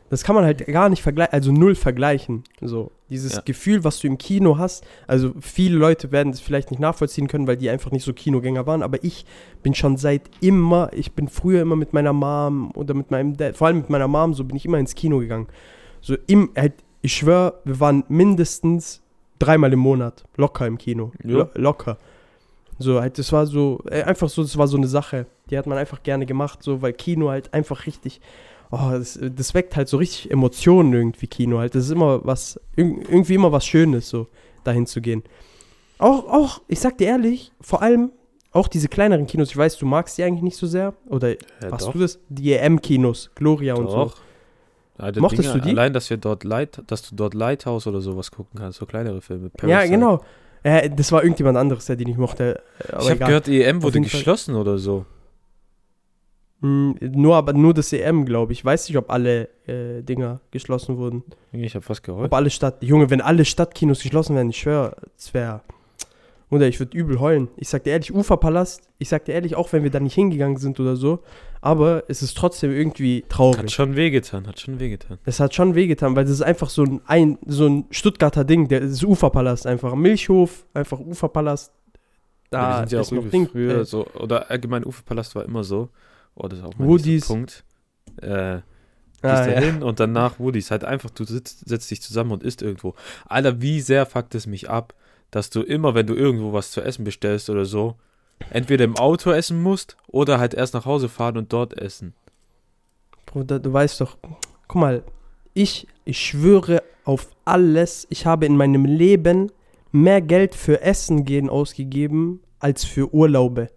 Das kann man halt gar nicht vergleichen, also null vergleichen. So, dieses Ja. Gefühl, was du im Kino hast. Also, viele Leute werden das vielleicht nicht nachvollziehen können, weil die einfach nicht so Kinogänger waren. Aber ich bin schon seit immer, ich bin früher immer mit meiner Mom oder mit meinem Dad, vor allem mit meiner Mom, so bin ich immer ins Kino gegangen. So, im, halt, ich schwöre, wir waren mindestens dreimal im Monat locker im Kino. Ja. Lo locker. So, halt, das war so, äh, einfach so, das war so eine Sache, die hat man einfach gerne gemacht, so, weil Kino halt einfach richtig, oh, das, das weckt halt so richtig Emotionen irgendwie, Kino halt. Das ist immer was, irg irgendwie immer was Schönes, so, dahin zu gehen. Auch, auch, ich sag dir ehrlich, vor allem auch diese kleineren Kinos, ich weiß, du magst die eigentlich nicht so sehr, oder Ja, machst doch, du das? Die EM-Kinos, Gloria und so. doch. Alter, Mochtest Dinger, du die? Allein, dass wir dort Light, dass du dort Lighthouse oder sowas gucken kannst, so kleinere Filme. Ja, Parasite. genau. Äh, das war irgendjemand anderes, der die nicht mochte. äh, Ich habe gehört, EM wurde Fall. geschlossen oder so. Mm, nur, aber nur das EM, glaube ich. Weiß nicht, ob alle äh, Dinger geschlossen wurden. Ich habe fast geheult. Ob alle Stadt. Junge, wenn alle Stadtkinos geschlossen werden, ich schwöre, es wäre. Oder ich würde übel heulen. Ich sag dir ehrlich, Uferpalast, ich sag dir ehrlich, auch wenn wir da nicht hingegangen sind oder so, aber es ist trotzdem irgendwie Hat traurig. schon wehgetan, hat schon wehgetan. Es hat schon wehgetan, weil das ist einfach so ein, ein, so ein Stuttgarter Ding, der das ist Uferpalast einfach. Milchhof, einfach Uferpalast. Da ja, sind ja auch noch Ding, früher äh, so, oder allgemein Uferpalast war immer so. Oh, das ist auch mein Woody's. Punkt. Äh, ah, gehst da ja. hin und danach Woody's. Halt einfach, du sitzt, setzt dich zusammen und isst irgendwo. Alter, wie sehr fuckt es mich ab, dass du immer, wenn du irgendwo was zu essen bestellst oder so, entweder im Auto essen musst oder halt erst nach Hause fahren und dort essen. Bruder, du weißt doch, guck mal, ich, ich schwöre auf alles, ich habe in meinem Leben mehr Geld für Essen gehen ausgegeben als für Urlaube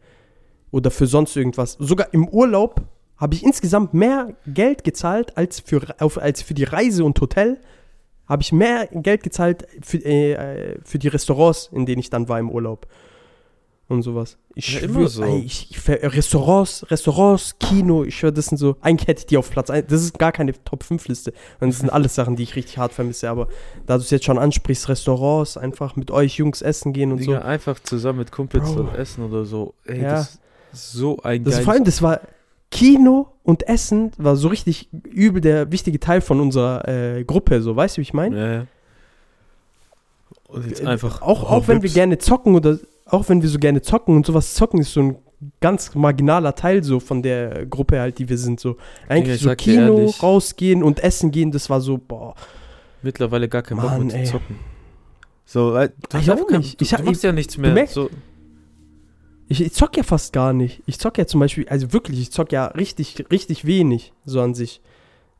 oder für sonst irgendwas. Sogar im Urlaub habe ich insgesamt mehr Geld gezahlt als für, auf, als für die Reise und Hotel. Habe ich mehr Geld gezahlt für, äh, äh, für die Restaurants, in denen ich dann war im Urlaub. Und sowas. Ich Ja, schwör, immer so. Ey, ich, ich, Restaurants, Restaurants, Kino, ich schwöre, das sind so, eigentlich hätte ich die auf Platz 1, das ist gar keine Top-5-Liste. Und das sind alles Sachen, die ich richtig hart vermisse. Aber da du es jetzt schon ansprichst, Restaurants, einfach mit euch Jungs essen gehen und Digga, so. einfach zusammen mit Kumpels Bro. essen oder so. Ey, Ja. das so ein Das vor allem, das war Kino und Essen war so richtig übel der wichtige Teil von unserer äh, Gruppe, so, weißt du, wie ich meine? Ja, ja. Und jetzt Äh, einfach. Auch, oh, auch wenn wir gerne zocken oder auch wenn wir so gerne zocken und sowas zocken ist so ein ganz marginaler Teil so von der Gruppe halt, die wir sind so. Eigentlich ich so Kino, ehrlich- rausgehen und essen gehen, das war so, boah. mittlerweile gar keinen Bock mehr zu zocken. So, du, Ich auch nicht. du, Ich hab- du machst ja nichts mehr. merkst- so, Ich, ich zock ja fast gar nicht. Ich zock ja zum Beispiel, also wirklich, ich zock ja richtig, richtig wenig, so an sich.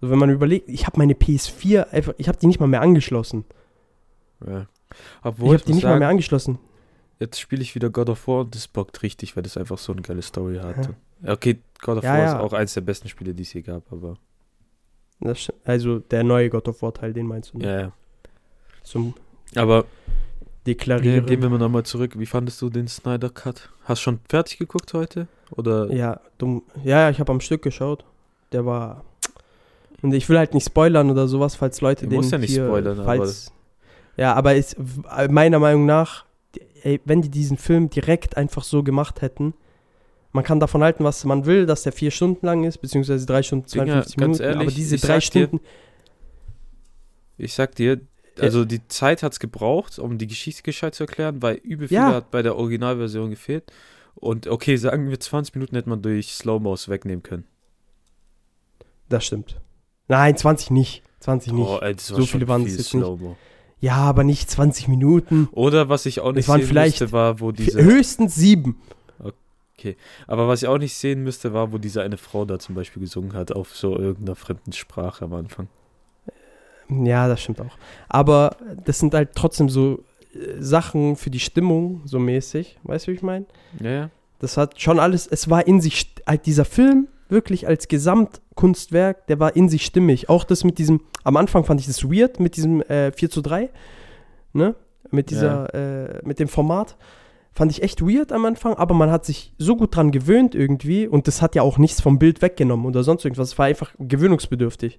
So, wenn man überlegt, ich habe meine PS4 einfach, ich habe die nicht mal mehr angeschlossen. ja. ich Obwohl, habe ich, die muss nicht mal sagen, mehr angeschlossen. jetzt spiele ich wieder God of War und das bockt richtig, weil das einfach so eine geile Story hat. Ja. Okay, God of Ja, War ja. ist auch eins der besten Spiele, die es je gab, aber Das, also der neue God of War Teil, den meinst du? ne? ja, ja. Zum Aber Deklarieren. gehen wir mal nochmal zurück. Wie fandest du den Snyder Cut? Hast du schon fertig geguckt heute? Oder? Ja, dumm. Ja, ich habe am Stück geschaut. Der war. Und ich will halt nicht spoilern oder sowas, falls Leute Du den musst ja nicht hier, spoilern, aber- falls, Ja, aber ist meiner Meinung nach, ey, wenn die diesen Film direkt einfach so gemacht hätten, man kann davon halten, was man will, dass der vier Stunden lang ist, beziehungsweise drei Stunden, Dinger, 52 ganz Minuten, aber ehrlich, diese ich drei sag dir, Stunden, Ich sag dir, also die Zeit hat's gebraucht, um die Geschichte gescheit zu erklären, weil übel viel Ja. hat bei der Originalversion gefehlt. Und okay, sagen wir 20 Minuten hätte man durch Slow-Mos wegnehmen können. Das stimmt. Nein, 20 nicht. 20 nicht. Oh, ey, das war So viele waren es jetzt nicht. Ja, aber nicht 20 Minuten. Oder was ich auch nicht Es sehen müsste, war, wo diese. Höchstens sieben. Aber was ich auch nicht sehen müsste, war, wo diese eine Frau da zum Beispiel gesungen hat, auf so irgendeiner fremden Sprache am Anfang. Ja, das stimmt auch. Aber das sind halt trotzdem so äh, Sachen für die Stimmung, so mäßig. Weißt du, wie ich meine? Ja, ja. Das hat schon alles, es war in sich, halt dieser Film wirklich als Gesamtkunstwerk, der war in sich stimmig. Auch das mit diesem, am Anfang fand ich das weird, mit diesem äh, 4 zu 3, ne? Mit dieser, äh, mit dem Format. Fand ich echt weird am Anfang, aber man hat sich so gut dran gewöhnt irgendwie und das hat ja auch nichts vom Bild weggenommen oder sonst irgendwas. Es war einfach gewöhnungsbedürftig.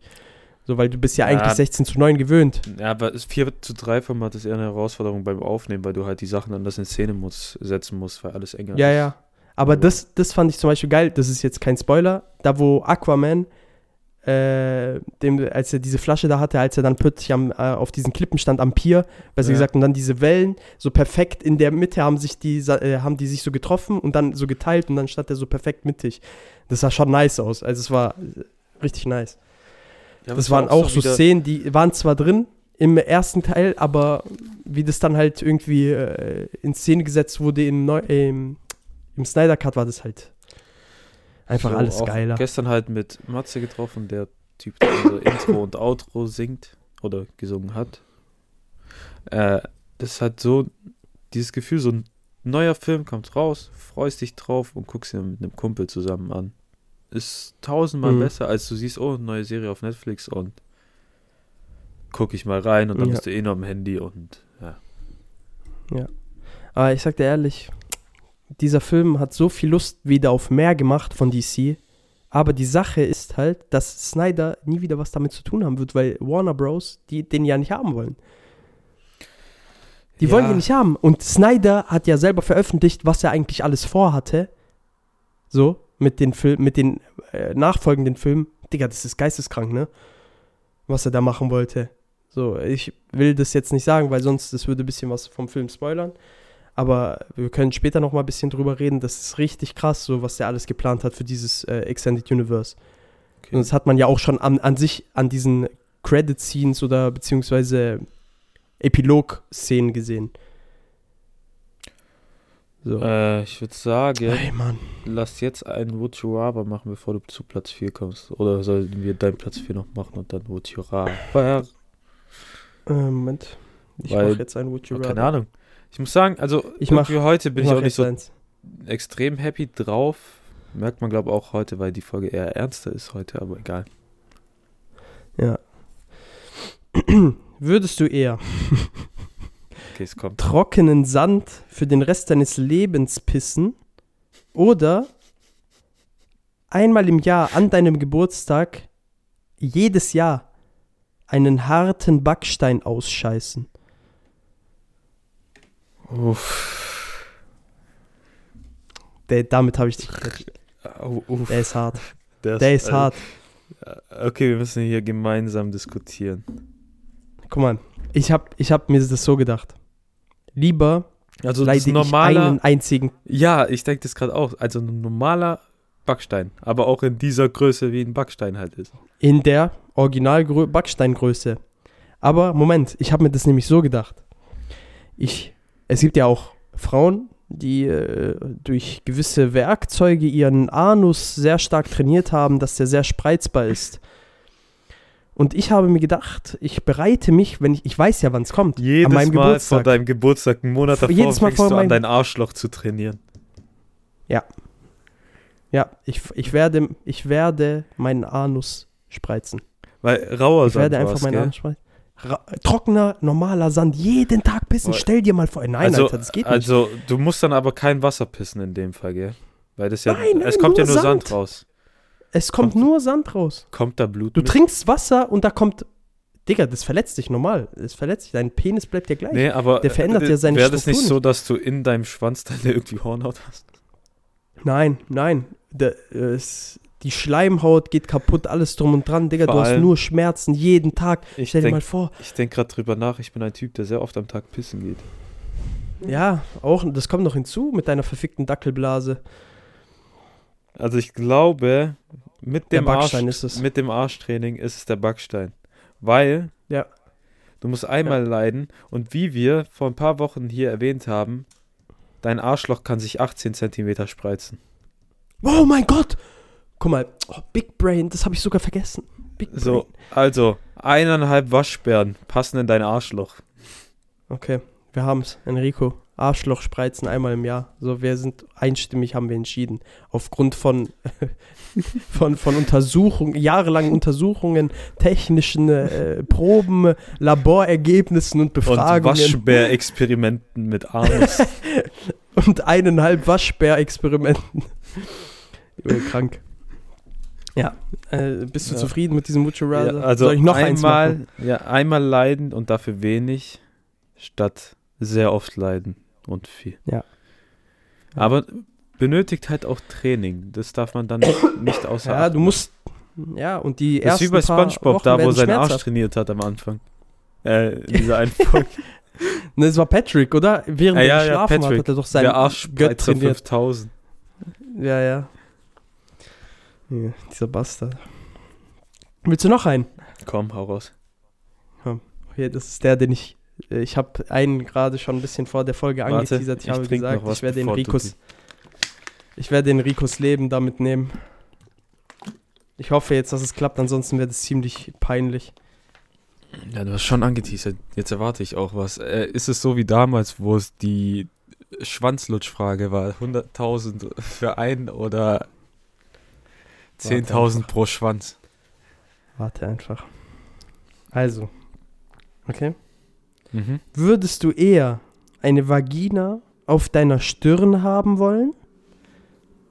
So, weil du bist ja Ja. eigentlich 16 zu 9 gewöhnt. Ja, aber das 4 zu 3 Format ist eher eine Herausforderung beim Aufnehmen, weil du halt die Sachen anders in Szene muss, setzen musst, weil alles enger Ja, ist. ja. Aber Aber- das, das fand ich zum Beispiel geil. Das ist jetzt kein Spoiler. Da, wo Aquaman, äh, dem, als er diese Flasche da hatte, als er dann plötzlich am, äh, auf diesen Klippen stand am Pier, besser Ja. gesagt, und dann diese Wellen so perfekt in der Mitte haben sich die, äh, haben die sich so getroffen und dann so geteilt und dann stand er so perfekt mittig. Das sah schon nice aus. Also es war äh, richtig nice. Ja, das waren auch so Szenen, die waren zwar drin im ersten Teil, aber wie das dann halt irgendwie äh, in Szene gesetzt wurde im, Neu äh, im, im Snyder Cut, war das halt einfach so alles geiler. Gestern halt mit Matze getroffen, der Typ, der unser Intro und Outro singt oder gesungen hat. Äh, das hat so dieses Gefühl, so ein neuer Film kommt raus, freust dich drauf und guckst ihn mit einem Kumpel zusammen an. Ist tausendmal Mhm. besser, als du siehst, oh, neue Serie auf Netflix und guck ich mal rein und dann Ja. bist du eh noch am Handy und ja. Aber ich sag dir ehrlich, dieser Film hat so viel Lust wieder auf mehr gemacht von DC. Aber die Sache ist halt, dass Snyder nie wieder was damit zu tun haben wird, weil Warner Bros. Die, den ja nicht haben wollen. Die wollen Ja. ihn nicht haben. Und Snyder hat ja selber veröffentlicht, was er eigentlich alles vorhatte. So, mit den Film, mit den äh, nachfolgenden Filmen. Digga, das ist geisteskrank, ne? Was er da machen wollte. So, ich will das jetzt nicht sagen, weil sonst das würde ein bisschen was vom Film spoilern. Aber wir können später noch mal ein bisschen drüber reden. Das ist richtig krass, so was der alles geplant hat für dieses äh, Extended Universe. Okay. Und das hat man ja auch schon an, an sich an diesen Credit-Scenes oder beziehungsweise Epilog-Szenen gesehen. So. Äh, ich würde sagen, Ey, Mann. lass jetzt einen Would You Rather machen, bevor du zu Platz 4 kommst. Oder sollen wir deinen Platz 4 noch machen und dann Would You Rather? Äh, Moment. Ich mache jetzt ein Would You Oh, keine Rather. Ahnung. Ich muss sagen, also Ich mach- heute bin Ich auch nicht so eins. extrem happy drauf. Merkt man, glaube ich, auch heute, weil die Folge eher ernster ist heute, aber egal. Ja. Würdest du eher Okay, es kommt. trockenen Sand für den Rest deines Lebens pissen oder einmal im Jahr an deinem Geburtstag jedes Jahr einen harten Backstein ausscheißen? Uff. Der, damit habe ich dich gecatcht. Der ist hart. Der Der ist äh, hart. Okay, wir müssen hier gemeinsam diskutieren. Guck mal, ich habe ich hab mir das so gedacht. Lieber Also leide ich normaler, einen einzigen ja, ich denke das gerade auch. Also ein normaler Backstein, aber auch in dieser Größe, wie ein Backstein halt ist. in der Original-Backsteingröße. Aber Moment, ich habe mir das nämlich so gedacht. Ich, es gibt ja auch Frauen, die äh, durch gewisse Werkzeuge ihren Anus sehr stark trainiert haben, dass der sehr spreizbar ist. Und ich habe mir gedacht, ich bereite mich, wenn ich, ich weiß ja, wann es kommt. Jedes an meinem Mal Geburtstag. vor deinem Geburtstag, einen Monat Vor- davor, jedes Mal vor du an, dein Arschloch zu trainieren. Ja, ich, ich, werde, ich werde meinen Anus spreizen. Weil rauer Ich werde Sand einfach war's, meinen gell? Anus spreizen. Ra trockener, normaler Sand, jeden Tag pissen. Boah. Stell dir mal vor. Nein, also, Alter, das geht nicht. Also, du musst dann aber kein Wasser pissen in dem Fall, gell? Weil das ja, Nein, nein, es kommt ja nur nur Sand, Sand. raus. Es kommt kommt- nur Sand raus. Kommt da Blut Du mit? trinkst Wasser und da kommt. Digga, das verletzt dich normal. Das verletzt dich. Dein Penis bleibt ja gleich. Nee, aber Der verändert äh, ja seine Wäre das nicht so, dass du in deinem Schwanz dann irgendwie Hornhaut hast? Nein, nein. Der, äh, es, die Schleimhaut geht kaputt, alles drum und dran. Digga, Vor du hast nur Schmerzen jeden Tag. Ich Stell dir mal denke vor. denk gerade drüber nach, ich bin ein Typ, der sehr oft am Tag pissen geht. Ja, auch, das kommt noch hinzu mit deiner verfickten Dackelblase. Also ich glaube, mit Der dem, Arsch, Backstein ist es. mit dem Arschtraining ist es der Backstein. Weil Ja. du musst einmal leiden und wie wir vor ein paar Wochen hier erwähnt haben, dein Arschloch kann sich 18 Zentimeter spreizen. Oh mein Gott! Guck mal, oh, Big Brain, das habe ich sogar vergessen. Big Brain. So, also eineinhalb Waschbären passen in dein Arschloch. Okay, wir haben's. Enrico, Arschloch spreizen einmal im Jahr. So, wir sind einstimmig, haben wir entschieden. Aufgrund von, von, von Untersuchungen, jahrelangen Untersuchungen, technischen äh, Proben, Laborergebnissen und Und Befragungen Waschbär-Experimenten mit Anus. und eineinhalb Waschbär-Experimenten. Krank. Ja, äh, bist du Ja. zufrieden mit diesem Mucho ja, Rather? also Soll ich noch eins machen? einmal, ja, einmal leiden und dafür wenig, statt sehr oft leiden und viel. Ja. Aber benötigt halt auch Training. Das darf man dann nicht außer Ja, Acht du musst. Ja, und die Das ist wie bei Spongebob, da wo sein Arsch trainiert hat am Anfang. Äh, dieser einen Folge. Ne, es war Patrick, oder? Während Ah, er ja, ja, geschlafen hat, Patrick. hat er doch sein Der Arsch Gött trainiert. 5000. Ja, ja. ja. Dieser Bastard. Willst du noch einen? Komm, hau raus. Hier, das ist der, den ich. Äh, Ich habe einen gerade schon ein bisschen vor der Folge Warte, angeteasert. Ich, ich habe gesagt, ich werde den Ricos. Ich werde den Ricos Leben damit nehmen. Ich hoffe jetzt, dass es klappt, ansonsten wird es ziemlich peinlich. Ja, du hast schon angeteasert. Jetzt erwarte ich auch was. Äh, ist es so wie damals, wo es die Schwanzlutschfrage war? 100.000 für einen oder 10.000 pro Schwanz? Warte einfach. Also. Okay. Mhm. Würdest du eher eine Vagina auf deiner Stirn haben wollen?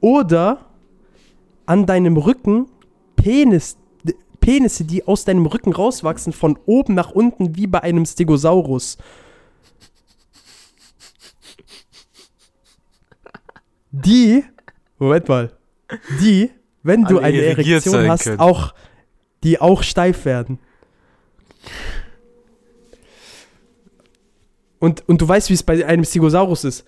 Oder an deinem Rücken Penis, Penisse, die aus deinem Rücken rauswachsen, von oben nach unten wie bei einem Stegosaurus? Die, Moment mal, die, wenn du Alle eine Erektion hast, können. auch, die auch steif werden. Und, und du weißt, wie es bei einem Stegosaurus ist.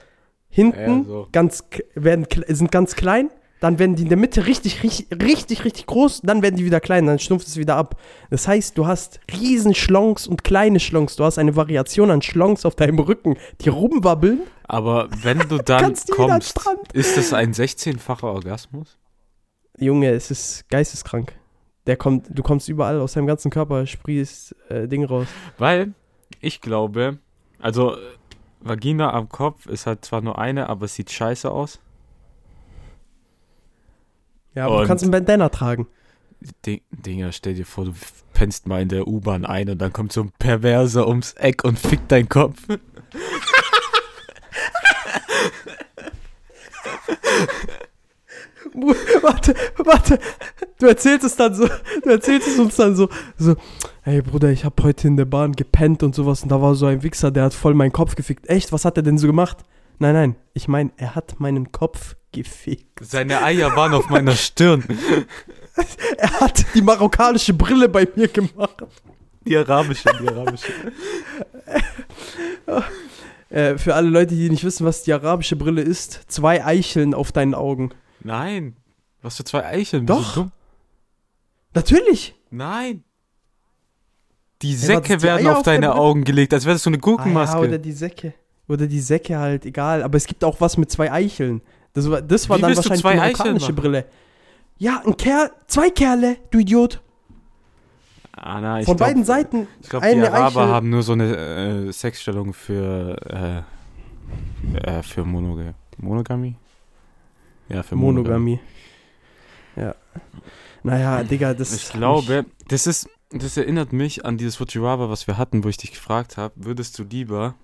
Hinten Ja, so. ganz, werden, sind ganz klein, dann werden die in der Mitte richtig, richtig, richtig, richtig groß, dann werden die wieder klein, dann stumpft es wieder ab. Das heißt, du hast riesen Schlongs und kleine Schlongs. Du hast eine Variation an Schlongs auf deinem Rücken, die rumwabbeln. Aber wenn du dann kommst, ist das ein 16-facher Orgasmus? Junge, es ist geisteskrank. Der kommt, du kommst überall aus deinem ganzen Körper, sprießt äh, Ding raus. Weil ich glaube, also Vagina am Kopf ist halt zwar nur eine, aber es sieht scheiße aus. Ja, aber du Und- kannst einen Bandana tragen. Ding, Dinger, stell dir vor, du pennst mal in der U-Bahn ein und dann kommt so ein Perverser ums Eck und fickt deinen Kopf. warte, warte. Du erzählst es dann so, du erzählst es uns dann so, so, hey Bruder, ich hab heute in der Bahn gepennt und sowas und da war so ein Wichser, der hat voll meinen Kopf gefickt. Echt, was hat er denn so gemacht? Nein, nein, ich meine, er hat meinen Kopf gefickt. Seine Eier waren auf meiner Stirn. Er hat die marokkanische Brille bei mir gemacht. Die arabische, die arabische. Äh, für alle Leute, die nicht wissen, was die arabische Brille ist, zwei Eicheln auf deinen Augen. Nein. Was für zwei Eicheln? Doch. Bist du dumm? Natürlich. Nein. Die Hey, Säcke die werden auf auf deine? Augen gelegt, als wäre das so eine Ah, Gurkenmaske. ja, oder die Säcke. Oder die Säcke halt, egal. Aber es gibt auch was mit zwei Eicheln. Das war, das war Wie dann wahrscheinlich zwei die Eicheln marokkanische machen? Brille. Ja, ein Kerl, zwei Kerle, du Idiot. ah, na, Von glaub, beiden Seiten Ich glaube, die eine Araber Eichel. haben nur so eine äh, Sexstellung für, äh, äh, für Monoga Monogamie. Ja, für Monogamie. Monogamie. Ja. Naja, Digga, das Ich glaube, das ist, das erinnert mich an dieses Fujiwara, was wir hatten, wo ich dich gefragt habe, würdest du lieber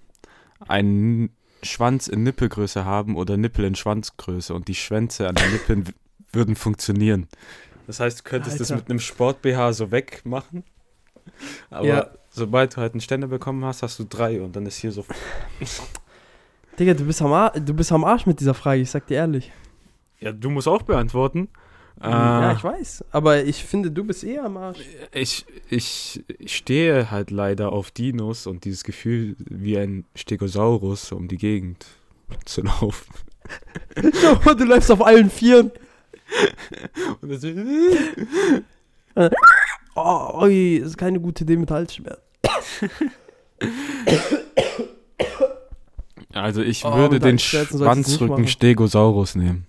einen Schwanz in Nippelgröße haben oder Nippel in Schwanzgröße und die Schwänze an den Nippeln würden funktionieren. Das heißt, du könntest das Alter. mit einem Sport-BH so wegmachen, aber Ja. sobald du halt einen Ständer bekommen hast, hast du drei und dann ist hier so Digga, du bist, am du bist am Arsch mit dieser Frage, ich sag dir ehrlich. Ja, du musst auch beantworten. Ja, Äh, ich weiß. Aber ich finde, du bist eher am Arsch. ich, ich, ich stehe halt leider auf Dinos und dieses Gefühl, wie ein Stegosaurus um die Gegend zu laufen. Schau du läufst auf allen Vieren. Und das Oh, ui, ist keine gute Idee mit Halsschmerzen. also ich Oh, würde den Schwanzrücken. Stegosaurus nehmen.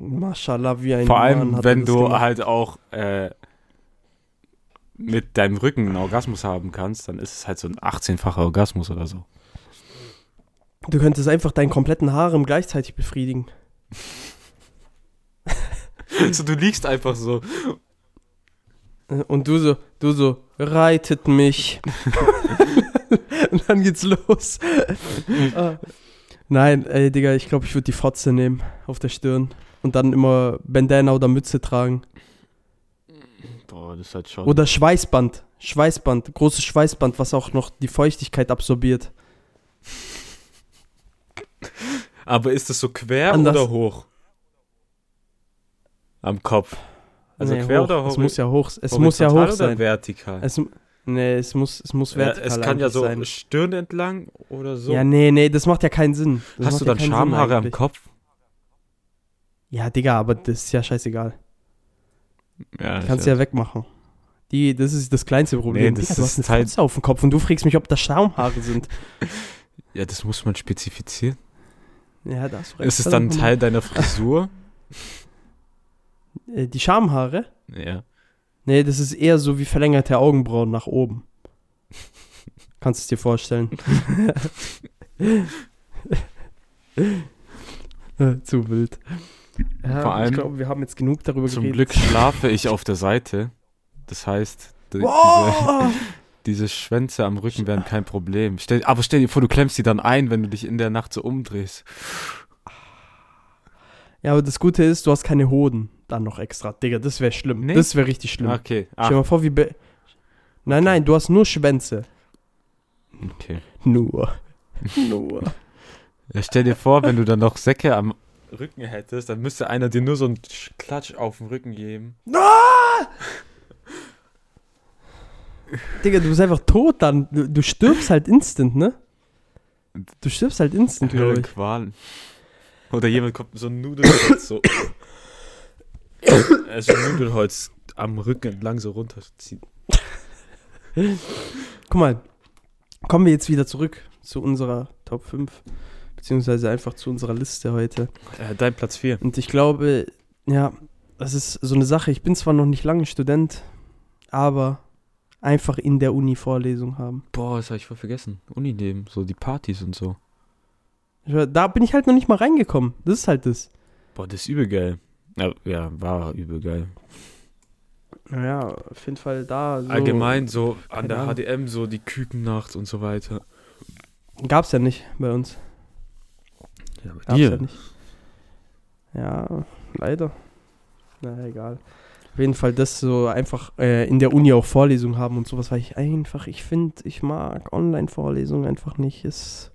Mashallah, wie ein Vor Mann allem, er wenn du gemacht. halt auch äh, mit deinem Rücken einen Orgasmus haben kannst, dann ist es halt so ein 18-facher Orgasmus oder so. Du könntest einfach deinen kompletten Harem gleichzeitig befriedigen. Also du liegst einfach so. Und du so, du so, reitet mich. Und dann geht's los. Ah. Nein, ey, Digga, ich glaube, ich würde die Fotze nehmen auf der Stirn. Und dann immer Bandana oder Mütze tragen. Boah, das ist halt schon. Oder Schweißband. Schweißband, großes Schweißband, was auch noch die Feuchtigkeit absorbiert. Aber ist das so quer Anders. oder hoch? Am Kopf. Also Nee, quer hoch. oder hoch? Es muss ja hoch, es muss ja hoch sein. vertikal? Es, nee, es muss, es muss Ja, vertikal es kann ja so sein. Stirn entlang oder so. Ja, nee, nee, das macht ja keinen Sinn. Das Hast du ja dann Sinn Schamhaare am. Kopf? Ja, Digga, aber das ist ja scheißegal. Ja, Kannst du ja wegmachen. Die, das ist das kleinste Problem. Nee, das Digga, du ist hast eine halt- auf dem Kopf und du fragst mich, ob das Schamhaare sind. ja, das muss man spezifizieren. Ja, da hast du recht. Ist es Also, dann ein Teil deiner Frisur? Äh, Die Schamhaare? ja. Nee, das ist eher so wie verlängerte Augenbrauen nach oben. Kannst du es dir vorstellen. Zu wild. Ja, Vor allem- ich glaube, wir haben jetzt genug darüber Zum geredet. Glück schlafe ich auf der Seite. Das heißt, die, diese, Oh! diese Schwänze am Rücken wären kein Problem. Stell, aber stell dir vor, du klemmst die dann ein, wenn du dich in der Nacht so umdrehst. Ja, aber das Gute ist, du hast keine Hoden dann noch extra. Digga, das wäre schlimm. Nee? Das wäre richtig schlimm. Okay. Stell Ah, dir mal vor, wie. Be nein, nein, du hast nur Schwänze. okay. Nur. nur. Ja, stell dir vor, wenn du dann noch Säcke am Rücken hättest, dann müsste einer dir nur so einen Klatsch auf den Rücken geben. Ah! Digga, du bist einfach tot dann. Du, du stirbst halt instant, ne? Du stirbst halt instant, glaube ich. Qualen. Oder jemand kommt mit so ein Nudelholz so. also Nudelholz am Rücken entlang so runterziehen. Guck mal. Kommen wir jetzt wieder zurück zu unserer Top 5. Beziehungsweise einfach zu unserer Liste heute. Äh, dein Platz 4. Und ich glaube, ja, das ist so eine Sache. Ich bin zwar noch nicht lange Student, aber einfach in der Uni Vorlesung haben. Boah, das habe ich voll vergessen. Unileben, so die Partys und so. Da bin ich halt noch nicht mal reingekommen. Das ist halt das. Boah, das ist übel geil. Ja, ja war übel geil. Naja, auf jeden Fall da. So Allgemein so an der Ahnung. HDM so die Kükennacht und so weiter. Gab's ja nicht bei uns. Ja, bei dir. ja nicht. Ja, leider. Na, egal. Auf jeden Fall das so einfach äh, in der Uni auch Vorlesungen haben und sowas, weil ich einfach, ich finde, ich mag Online-Vorlesungen einfach nicht. Ist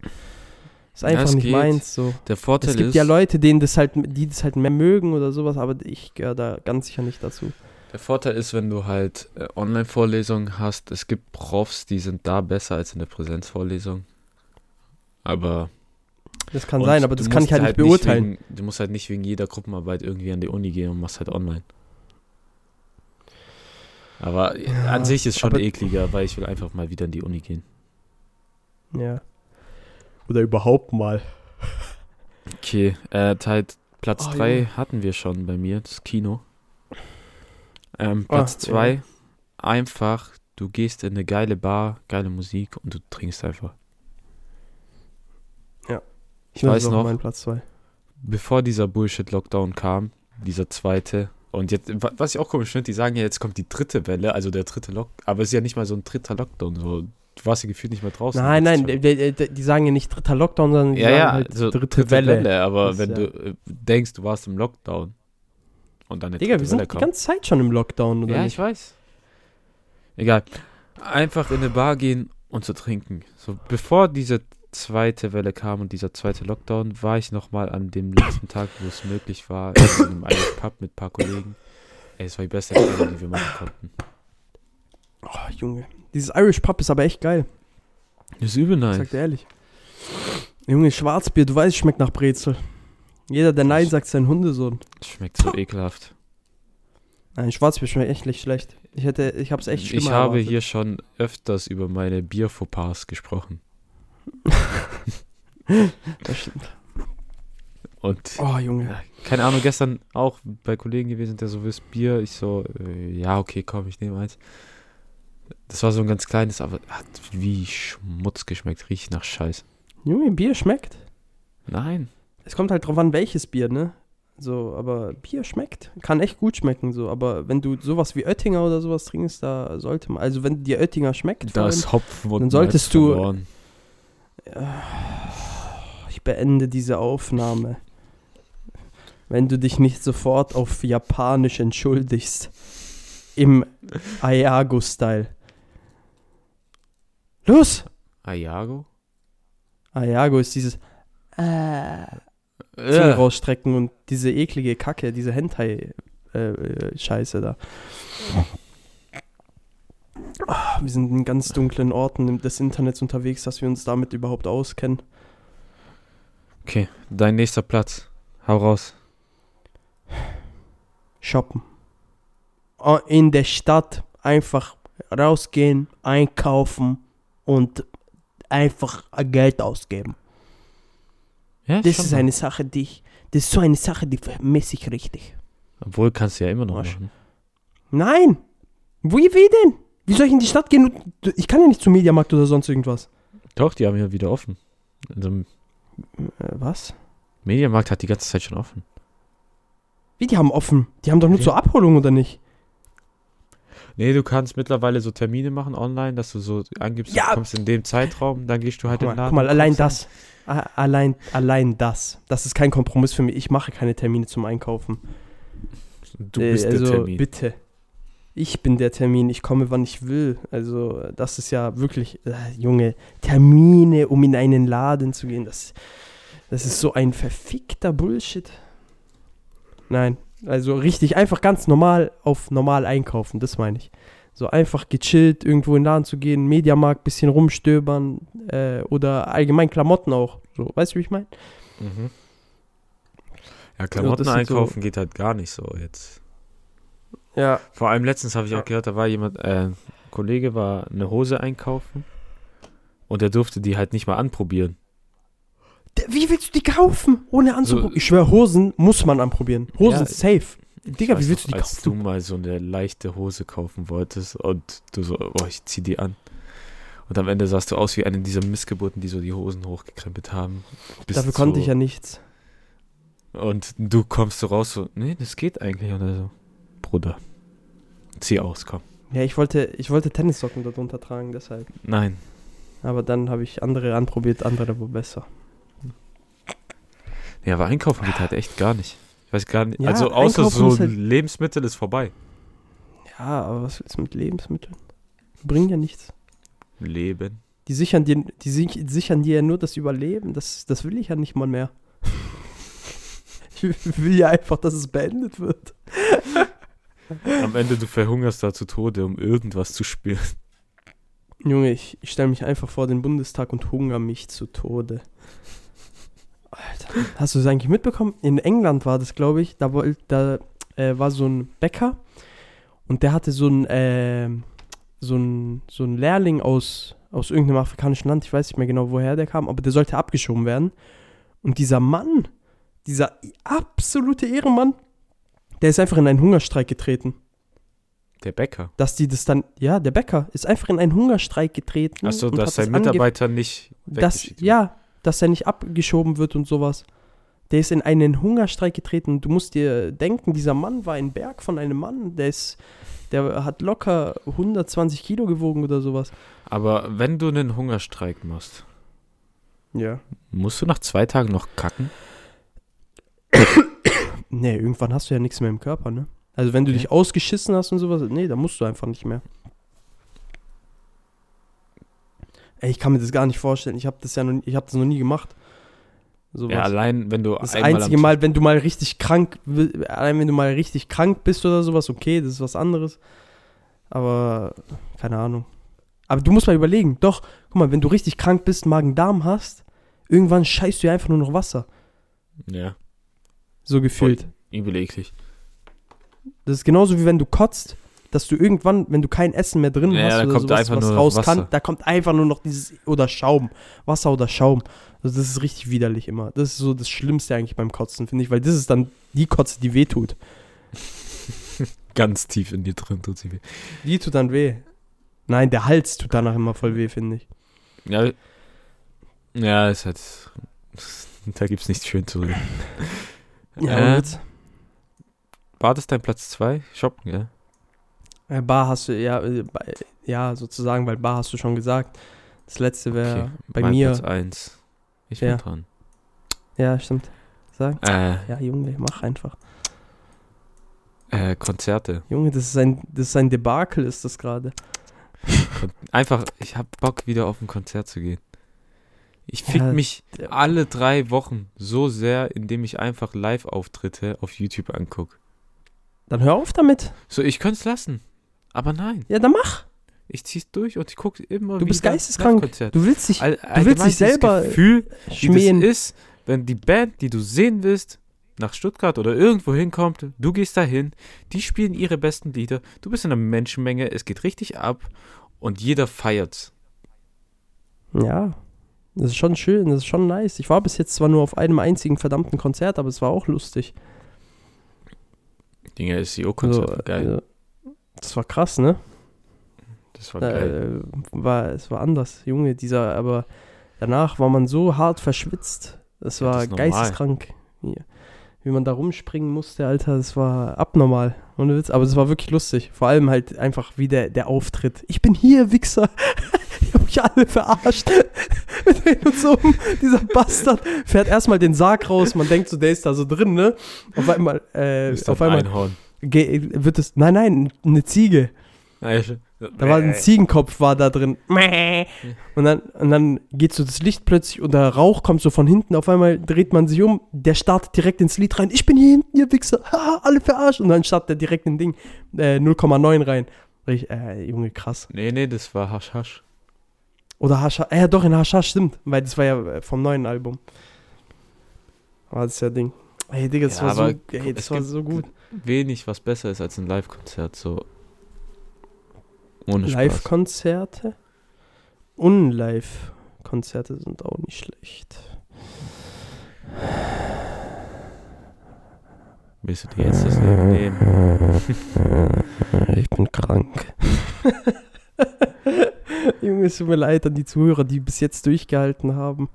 Ja, einfach es nicht geht. meins so. Der Vorteil Es gibt ist, ja Leute, denen das halt, die das halt mehr mögen oder sowas, aber ich gehöre da ganz sicher nicht dazu. der Vorteil ist, wenn du halt äh, Online-Vorlesungen hast, es gibt Profs, die sind da besser als in der Präsenzvorlesung. Aber Das kann und sein, aber das kann ich halt nicht beurteilen. wegen, du musst halt nicht wegen jeder Gruppenarbeit irgendwie an die Uni gehen und machst halt online. Aber Ja, an sich ist schon ekliger, weil ich will einfach mal wieder in die Uni gehen. Ja. Oder überhaupt mal. Okay, äh, Teil Platz Oh, 3 Junge. hatten wir schon bei mir, das Kino. Ähm, Ah, Platz ja. 2, einfach, du gehst in eine geile Bar, geile Musik und du trinkst einfach. Ich Das weiß noch, Mein Platz 2. bevor dieser Bullshit-Lockdown kam, dieser zweite, und jetzt, wa- was ich auch komisch finde, die sagen ja, jetzt kommt die dritte Welle, also der dritte Lock, aber es ist ja nicht mal so ein dritter Lockdown, so, du warst ja gefühlt nicht mehr draußen. Nein, nein, die, die, sagen ja nicht dritter Lockdown, sondern die ja, sagen ja, halt so dritte, Welle. aber Das wenn ist du äh, denkst, du warst im Lockdown und dann eine Digga, dritte wir sind Welle die ganze Zeit schon im Lockdown, oder Ja, nicht? ich weiß. Egal. Einfach in eine Bar gehen und zu trinken. So, bevor diese zweite Welle kam und dieser zweite Lockdown, war ich nochmal an dem letzten Tag, wo es möglich war, in einem Irish Pub mit ein paar Kollegen. Ey, es war die beste Erfahrung, die wir machen konnten. Oh, Junge. Dieses Irish Pub ist aber echt geil. Das ist übel nice. sag dir ehrlich. Junge, Schwarzbier, du weißt, es schmeckt nach Brezel. Jeder, der Nein sagt, ist ein Hundesohn. Schmeckt so ekelhaft. Nein, Schwarzbier schmeckt echt nicht schlecht. Ich hätte, ich hab's echt schlimmer Ich habe erwartet. hier schon öfters über meine Bierfauxpas gesprochen. Das stimmt. Und Oh, Junge. keine Ahnung, gestern auch bei Kollegen gewesen, der so willst Bier. Ich so, äh, ja, okay, komm, ich nehme eins. Das war so ein ganz kleines, aber hat wie Schmutz geschmeckt, riecht nach Scheiß. Junge, Bier schmeckt. Nein. Es kommt halt drauf an, welches Bier, ne? So, aber Bier schmeckt. Kann echt gut schmecken, so. Aber wenn du sowas wie Oettinger oder sowas trinkst, da sollte man. Also, wenn dir Oettinger schmeckt, vor Da allem, Hopfen und dann solltest Malz du- verloren. Ich beende diese Aufnahme. Wenn du dich nicht sofort auf Japanisch entschuldigst. Im Ayago-Style. Los! Ayago? Ayago ist dieses äh, Zunge Äh, rausstrecken und diese eklige Kacke, diese Hentai-Scheiße da. Ah, Wir sind in ganz dunklen Orten des Internets unterwegs, dass wir uns damit überhaupt auskennen. okay, dein nächster Platz. Hau raus. Shoppen. Oh, In der Stadt einfach rausgehen, einkaufen und einfach Geld ausgeben. Ja, Das ist eine Sache, die ich, das ist so eine Sache, die vermisse ich richtig. Obwohl, kannst du ja immer noch machen. Nein! Wie, wie denn? Wie soll ich in die Stadt gehen? Ich kann ja nicht zum Mediamarkt oder sonst irgendwas. Doch, die haben ja wieder offen. Also, Äh, was? Mediamarkt hat die ganze Zeit schon offen. Wie, die haben offen? Die haben doch nur Okay. zur Abholung, oder nicht? Nee, du kannst mittlerweile so Termine machen online, dass du so angibst, Ja. du kommst in dem Zeitraum, dann gehst du halt Guck in mal, den Laden. guck mal allein das. Allein, allein das. Das ist kein Kompromiss für mich. Ich mache keine Termine zum Einkaufen. Du Äh, bist also, der Termin. bitte. Ich bin der Termin. Ich komme, wann ich will. Also, das ist ja wirklich, äh, Junge, Termine, um in einen Laden zu gehen. Das, das ist so ein verfickter Bullshit. Nein, also richtig, einfach ganz normal auf normal einkaufen, das meine ich. So einfach gechillt, irgendwo in den Laden zu gehen, Mediamarkt, bisschen rumstöbern äh, oder allgemein Klamotten auch. So, weißt du, wie ich meine? Mhm. Ja, Klamotten das sind so- einkaufen geht halt gar nicht so jetzt. Ja. Vor allem letztens habe ich auch gehört, da war jemand, äh, ein Kollege war eine Hose einkaufen und der durfte die halt nicht mal anprobieren. Wie willst du die kaufen, ohne anzuprobieren? So- ich schwöre, Hosen muss man anprobieren. Hosen Ja, sind safe. Digga, wie willst du noch, die als du kaufen? mal so eine leichte Hose kaufen wolltest und du so, oh, ich zieh die an. Und am Ende sahst du aus wie eine dieser Missgeburten, die so die Hosen hochgekrempelt haben. Bis Dafür konnte ich ja nichts. Und du kommst so raus, so, nee, das geht eigentlich. Oder so, Bruder, zieh aus, komm. Ja, ich wollte, ich wollte Tennissocken darunter tragen, deshalb. Nein, Aber dann habe ich andere anprobiert, andere war besser. ja, aber einkaufen geht halt echt gar nicht. Ich weiß gar nicht, Ja, also außer einkaufen so halt- Lebensmittel ist vorbei. Ja, aber was willst du mit Lebensmitteln? Bringen ja nichts. Leben. Die sichern dir, die sich- sichern dir ja nur das Überleben. Das, das will ich ja nicht mal mehr. ich will ja einfach, dass es beendet wird. Am Ende du verhungerst da zu Tode, um irgendwas zu spüren. Junge, ich, ich stelle mich einfach vor den Bundestag und hungere mich zu Tode. Alter, hast du es eigentlich mitbekommen? In England war das, glaube ich. Da, wollt, da äh, war so ein Bäcker und der hatte so ein, äh, so ein, so ein Lehrling aus, aus irgendeinem afrikanischen Land. Ich weiß nicht mehr genau, woher der kam, aber der sollte abgeschoben werden. Und dieser Mann, dieser absolute Ehrenmann, der ist einfach in einen Hungerstreik getreten. Der Bäcker. Dass die das dann, ja, der Bäcker ist einfach in einen Hungerstreik getreten. Achso, dass sein das Mitarbeiter nicht das, weggeschickt wird. ja, dass er nicht abgeschoben wird und sowas. Der ist in einen Hungerstreik getreten. Du musst dir denken, dieser Mann war ein Berg von einem Mann. Der ist, der hat locker 120 Kilo gewogen oder sowas. Aber wenn du einen Hungerstreik machst, Ja. musst du nach zwei Tagen noch kacken? Nee, irgendwann hast du ja nichts mehr im Körper, ne? Also wenn du Okay. dich ausgeschissen hast und sowas, nee, dann musst du einfach nicht mehr. Ey, ich kann mir das gar nicht vorstellen. Ich habe das ja noch, ich habe das noch nie gemacht. Sowas. Ja, allein wenn du Das einzige Mal, wenn du mal richtig krank, allein wenn du mal richtig krank bist oder sowas, okay, das ist was anderes. Aber keine Ahnung. Aber du musst mal überlegen, doch, guck mal, wenn du richtig krank bist, Magen-Darm hast, irgendwann scheißt du ja einfach nur noch Wasser. Ja. So gefühlt. Übel eklig. Das ist genauso wie wenn du kotzt, dass du irgendwann, wenn du kein Essen mehr drin Ja, hast oder kommt sowas, einfach was nur raus kann, da kommt einfach nur noch dieses oder Schaum, Wasser oder Schaum. Also das ist richtig widerlich immer. Das ist so das Schlimmste eigentlich beim Kotzen, finde ich, weil das ist dann die Kotze, die weh tut. Ganz tief in dir drin tut sie weh. Die tut dann weh. Nein, der Hals tut danach immer voll weh, finde ich. Ja, ja, ist halt. Da gibt's nichts schön zu reden. Ja, Äh, War das dein Platz 2? Shoppen, ja? äh, Bar hast du, ja, äh, bei- ja, sozusagen, weil Bar hast du schon gesagt. Das letzte wäre Okay, bei mein mir. Platz 1. Ich Ja. bin dran. Ja, stimmt. Sag. Äh, Ja, Junge, mach einfach. äh, Konzerte. Junge, das ist ein, das ist ein Debakel, ist das gerade. Einfach, ich hab Bock, wieder auf ein Konzert zu gehen. Ich fick Ja, mich alle drei Wochen so sehr, indem ich einfach Live-Auftritte auf YouTube angucke. Dann hör auf damit. So, ich könnte es lassen. Aber nein, Ja, dann mach. ich zieh's durch und ich gucke immer Du bist geisteskrank. Du willst dich All, willst dich selber Gefühl, wie schmähen. das ist, wenn die Band, die du sehen willst, nach Stuttgart oder irgendwo hinkommt, du gehst dahin, die spielen ihre besten Lieder, du bist in einer Menschenmenge, es geht richtig ab und jeder feiert's. Ja, das ist schon schön, das ist schon nice. Ich war bis jetzt zwar nur auf einem einzigen verdammten Konzert, aber es war auch lustig. Dinger, SEO-Konzert, So, war geil. also, das war krass, ne? Das war geil. Äh, war, es war anders, Junge, dieser, aber danach war man so hart verschwitzt. Das Ja, war das ist normal. geisteskrank. Hier. Wie man da rumspringen musste, Alter, das war abnormal. Ohne Witz. Aber es war wirklich lustig. Vor allem halt einfach wie der, der Auftritt. Ich bin hier, Wichser. Ich hab mich alle verarscht. Wir drehen uns um. Dieser Bastard fährt erstmal den Sarg raus. Man denkt so, der ist da so drin, ne? Auf einmal, äh, auf ein einmal Einhorn. wird es, nein, nein, eine Ziege. Ja. Da war ein Ziegenkopf war da drin. Und dann, und dann geht so das Licht plötzlich und der Rauch kommt so von hinten. Auf einmal dreht man sich um. Der startet direkt ins Lied rein. Ich bin hier hinten, ihr Wichser. Alle verarscht. Und dann startet er direkt in Ding äh, 0,9 rein. Ich, äh, Junge, krass. Nee, nee, das war Hasch Hasch. Oder Hascha. Äh, doch, in Hascha stimmt. Weil das war ja äh, vom neuen Album. War das ja Ding. Ey, Digga, das Ja, war so, ey, das war so gut. Wenig, was besser ist als ein Live-Konzert, so. Live-Konzerte? Unlive-Konzerte sind auch nicht schlecht. Willst du dir jetzt das Leben nehmen? Ich bin krank. Junge, es tut mir leid an die Zuhörer, die bis jetzt durchgehalten haben.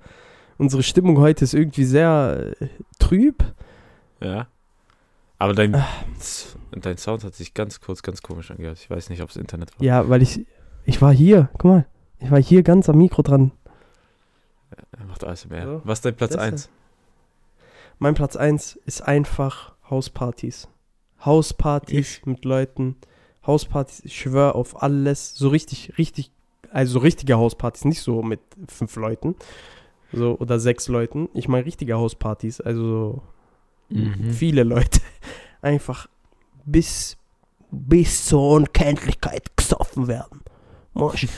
Unsere Stimmung heute ist irgendwie sehr äh, trüb. Ja. Aber dein, Ah. dein Sound hat sich ganz kurz, ganz komisch angehört. Ich weiß nicht, ob es Internet war. Ja, weil ich, ich war hier, guck mal, ich war hier ganz am Mikro dran. Er macht ASMR. So, Was ist dein Platz das 1? Mein Platz 1 ist einfach Hauspartys. Hauspartys mit Leuten. Hauspartys, ich schwöre auf alles. So richtig, richtig, also so richtige Hauspartys, nicht so mit fünf Leuten. So, oder sechs Leuten. Ich meine richtige Hauspartys, also so Mhm. viele Leute. Einfach bis, bis zur Unkenntlichkeit gesoffen werden. Mosch.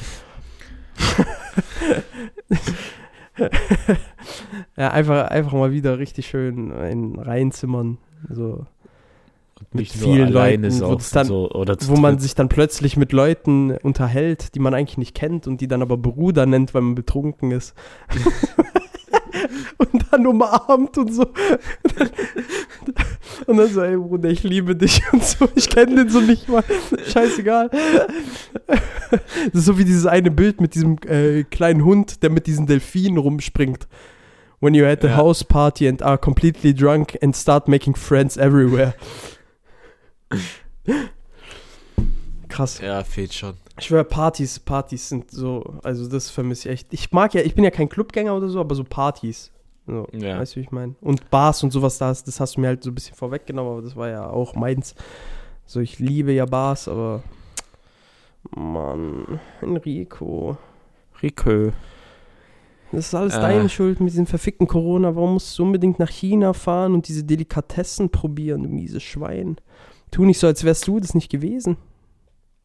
ja, einfach, einfach mal wieder richtig schön in reinzimmern. So, mit nicht nur vielen Leuten, dann- so, wo man sich dann plötzlich mit Leuten unterhält, die man eigentlich nicht kennt und die dann aber Bruder nennt, weil man betrunken ist. und dann umarmt und so. Und dann so, ey Bruder, ich liebe dich und so. Ich kenne den so nicht mal. Scheißegal. Das ist so wie dieses eine Bild mit diesem äh, kleinen Hund, der mit diesen Delfinen rumspringt. When you're at a Ja. house party and are completely drunk and start making friends everywhere. Krass. Ja, fehlt schon. Ich schwöre, Partys, Partys sind so, also das vermisse ich echt. Ich mag ja, ich bin ja kein Clubgänger oder so, aber so Partys. So, Ja. Weißt du, wie ich meine? Und Bars und sowas, das, das hast du mir halt so ein bisschen vorweggenommen, aber das war ja auch meins. So, ich liebe ja Bars, aber. Mann, Enrico. Rico. Das ist alles Äh. deine Schuld mit diesem verfickten Corona. Warum musst du unbedingt nach China fahren und diese Delikatessen probieren, du mieses Schwein? Tu nicht so, als wärst du das nicht gewesen.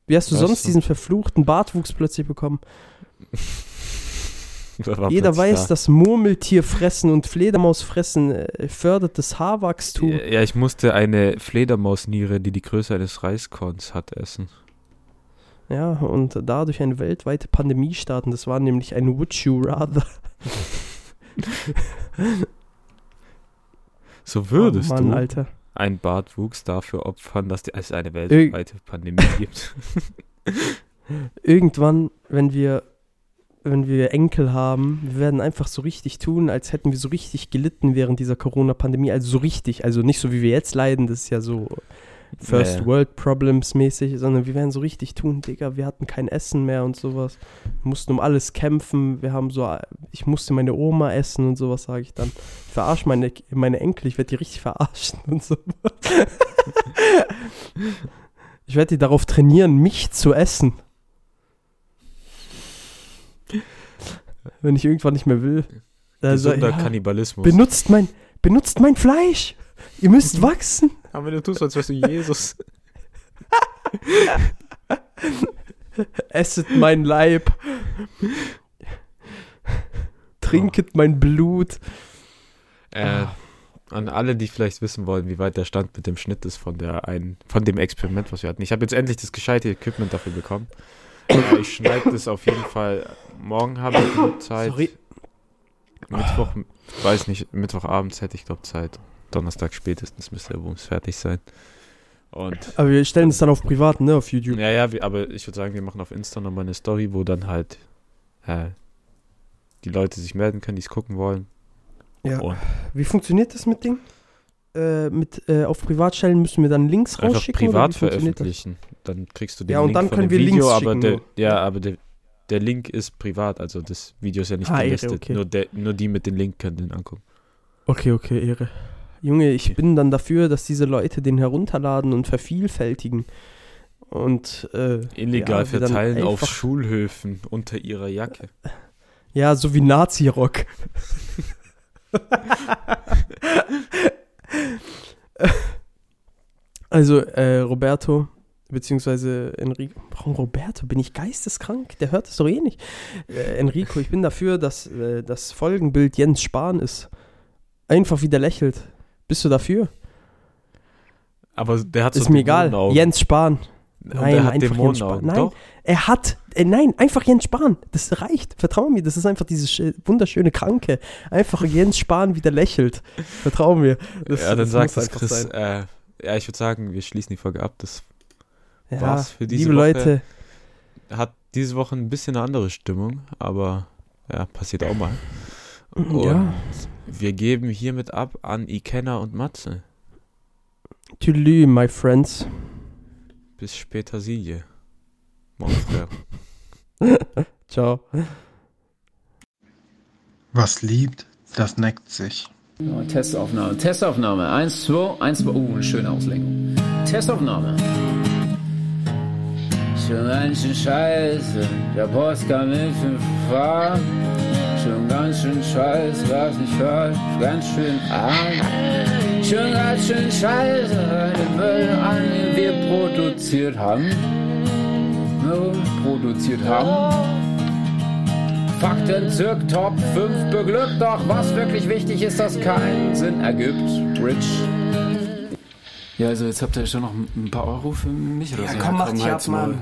Wie hast du Was? sonst diesen verfluchten Bartwuchs plötzlich bekommen? Jeder weiß, da. dass Murmeltierfressen und Fledermausfressen äh, fördert das Haarwachstum. Ja, ich musste eine Fledermausniere, die die Größe eines Reiskorns hat, essen. Ja, und dadurch eine weltweite Pandemie starten. Das war nämlich ein Would You Rather. So würdest oh Mann, du Alter. einen Bartwuchs dafür opfern, dass es eine weltweite Pandemie gibt. Irgendwann, wenn wir, wenn wir Enkel haben, wir werden einfach so richtig tun, als hätten wir so richtig gelitten während dieser Corona-Pandemie. Also so richtig, also nicht so wie wir jetzt leiden, das ist ja so First Nee. World Problems mäßig, sondern wir werden so richtig tun, Digga, wir hatten kein Essen mehr und sowas. Wir mussten um alles kämpfen, wir haben so, ich musste meine Oma essen und sowas, sage ich dann. Ich verarsche meine, meine Enkel, ich werde die richtig verarschen und so. ich werde die darauf trainieren, mich zu essen. Wenn ich irgendwann nicht mehr will. Also, Gesunder ja, Kannibalismus. benutzt mein, benutzt mein Fleisch. Ihr müsst wachsen. Aber du tust, als wärst du Jesus. Esset mein Leib. Trinket mein Blut. Äh, an alle, die vielleicht wissen wollen, wie weit der Stand mit dem Schnitt ist von der einen, von dem Experiment, was wir hatten. Ich habe jetzt endlich das gescheite Equipment dafür bekommen. Äh, ich schneide das auf jeden Fall. Morgen habe ich genug Zeit. Sorry. Mittwoch, weiß nicht, Mittwochabends hätte ich glaube Zeit. Donnerstag spätestens müsste der Wumms fertig sein. Und Aber wir stellen es dann auf privat, ne, auf YouTube. ja, ja, wir, aber ich würde sagen, wir machen auf Insta nochmal eine Story, wo dann halt äh, die Leute sich melden können, die es gucken wollen. Ja. Und Wie funktioniert das mit Ding? Äh, mit äh, auf privat stellen müssen wir dann Links einfach rausschicken? privat veröffentlichen. Dann kriegst du den Ja, und Link dann von können dem wir Links Video, aber schicken der, ja, aber der, der Link ist privat, also das Video ist ja nicht Ah, gelistet. okay. Nur, der, nur die mit dem Link können den angucken. Okay, okay, Ehre. Junge, ich Okay. bin dann dafür, dass diese Leute den herunterladen und vervielfältigen. Und äh, Illegal ja, dann verteilen auf Schulhöfen unter ihrer Jacke. Ja, so wie Nazi-Rock. also, äh, Roberto, beziehungsweise Enrico. Warum Roberto? Bin ich geisteskrank? Der hört es doch eh nicht. Äh, Enrico, ich bin dafür, dass äh, das Folgenbild Jens Spahn ist. Einfach wieder lächelt. Bist du dafür? Aber der hat so ist mir egal. Jens Spahn. Nein, hat einfach Jens Dämonenaugen. Spahn. Nein. Doch. Er hat, äh, nein, einfach Jens Spahn. Das reicht. Vertrau mir, das ist einfach dieses sch- wunderschöne Kranke. Einfach Jens Spahn wieder lächelt. Vertrau mir. Das, ja, dann das es einfach Chris. Äh, ja, ich würde sagen, wir schließen die Folge ab. Das Ja, war's für diese liebe Woche. Leute, hat diese Woche ein bisschen eine andere Stimmung, aber ja, passiert auch mal. Und ja, wir geben hiermit ab an Ikenna und Matze. tschüss, my friends. Bis später, Silje. Mon frère. Ciao. Was liebt, das neckt sich. So, Testaufnahme, Testaufnahme. Eins, zwei, eins, zwei. Oh, eine schöne Auslenkung. Testaufnahme. Schon ganz schön scheiße, der Post kam in fünf Fahren. Schon ganz schön scheiße, was ich hört, ganz schön arm. Schon ganz schön scheiße, den Müll an, den wir produziert haben. No, produziert haben. Fakten zirk Top 5 beglückt, doch was wirklich wichtig ist, das keinen Sinn ergibt. Rich. Ja, also jetzt habt ihr schon noch ein paar Euro für mich oder Ja, so. komm, mach dich halt's ab. Mann.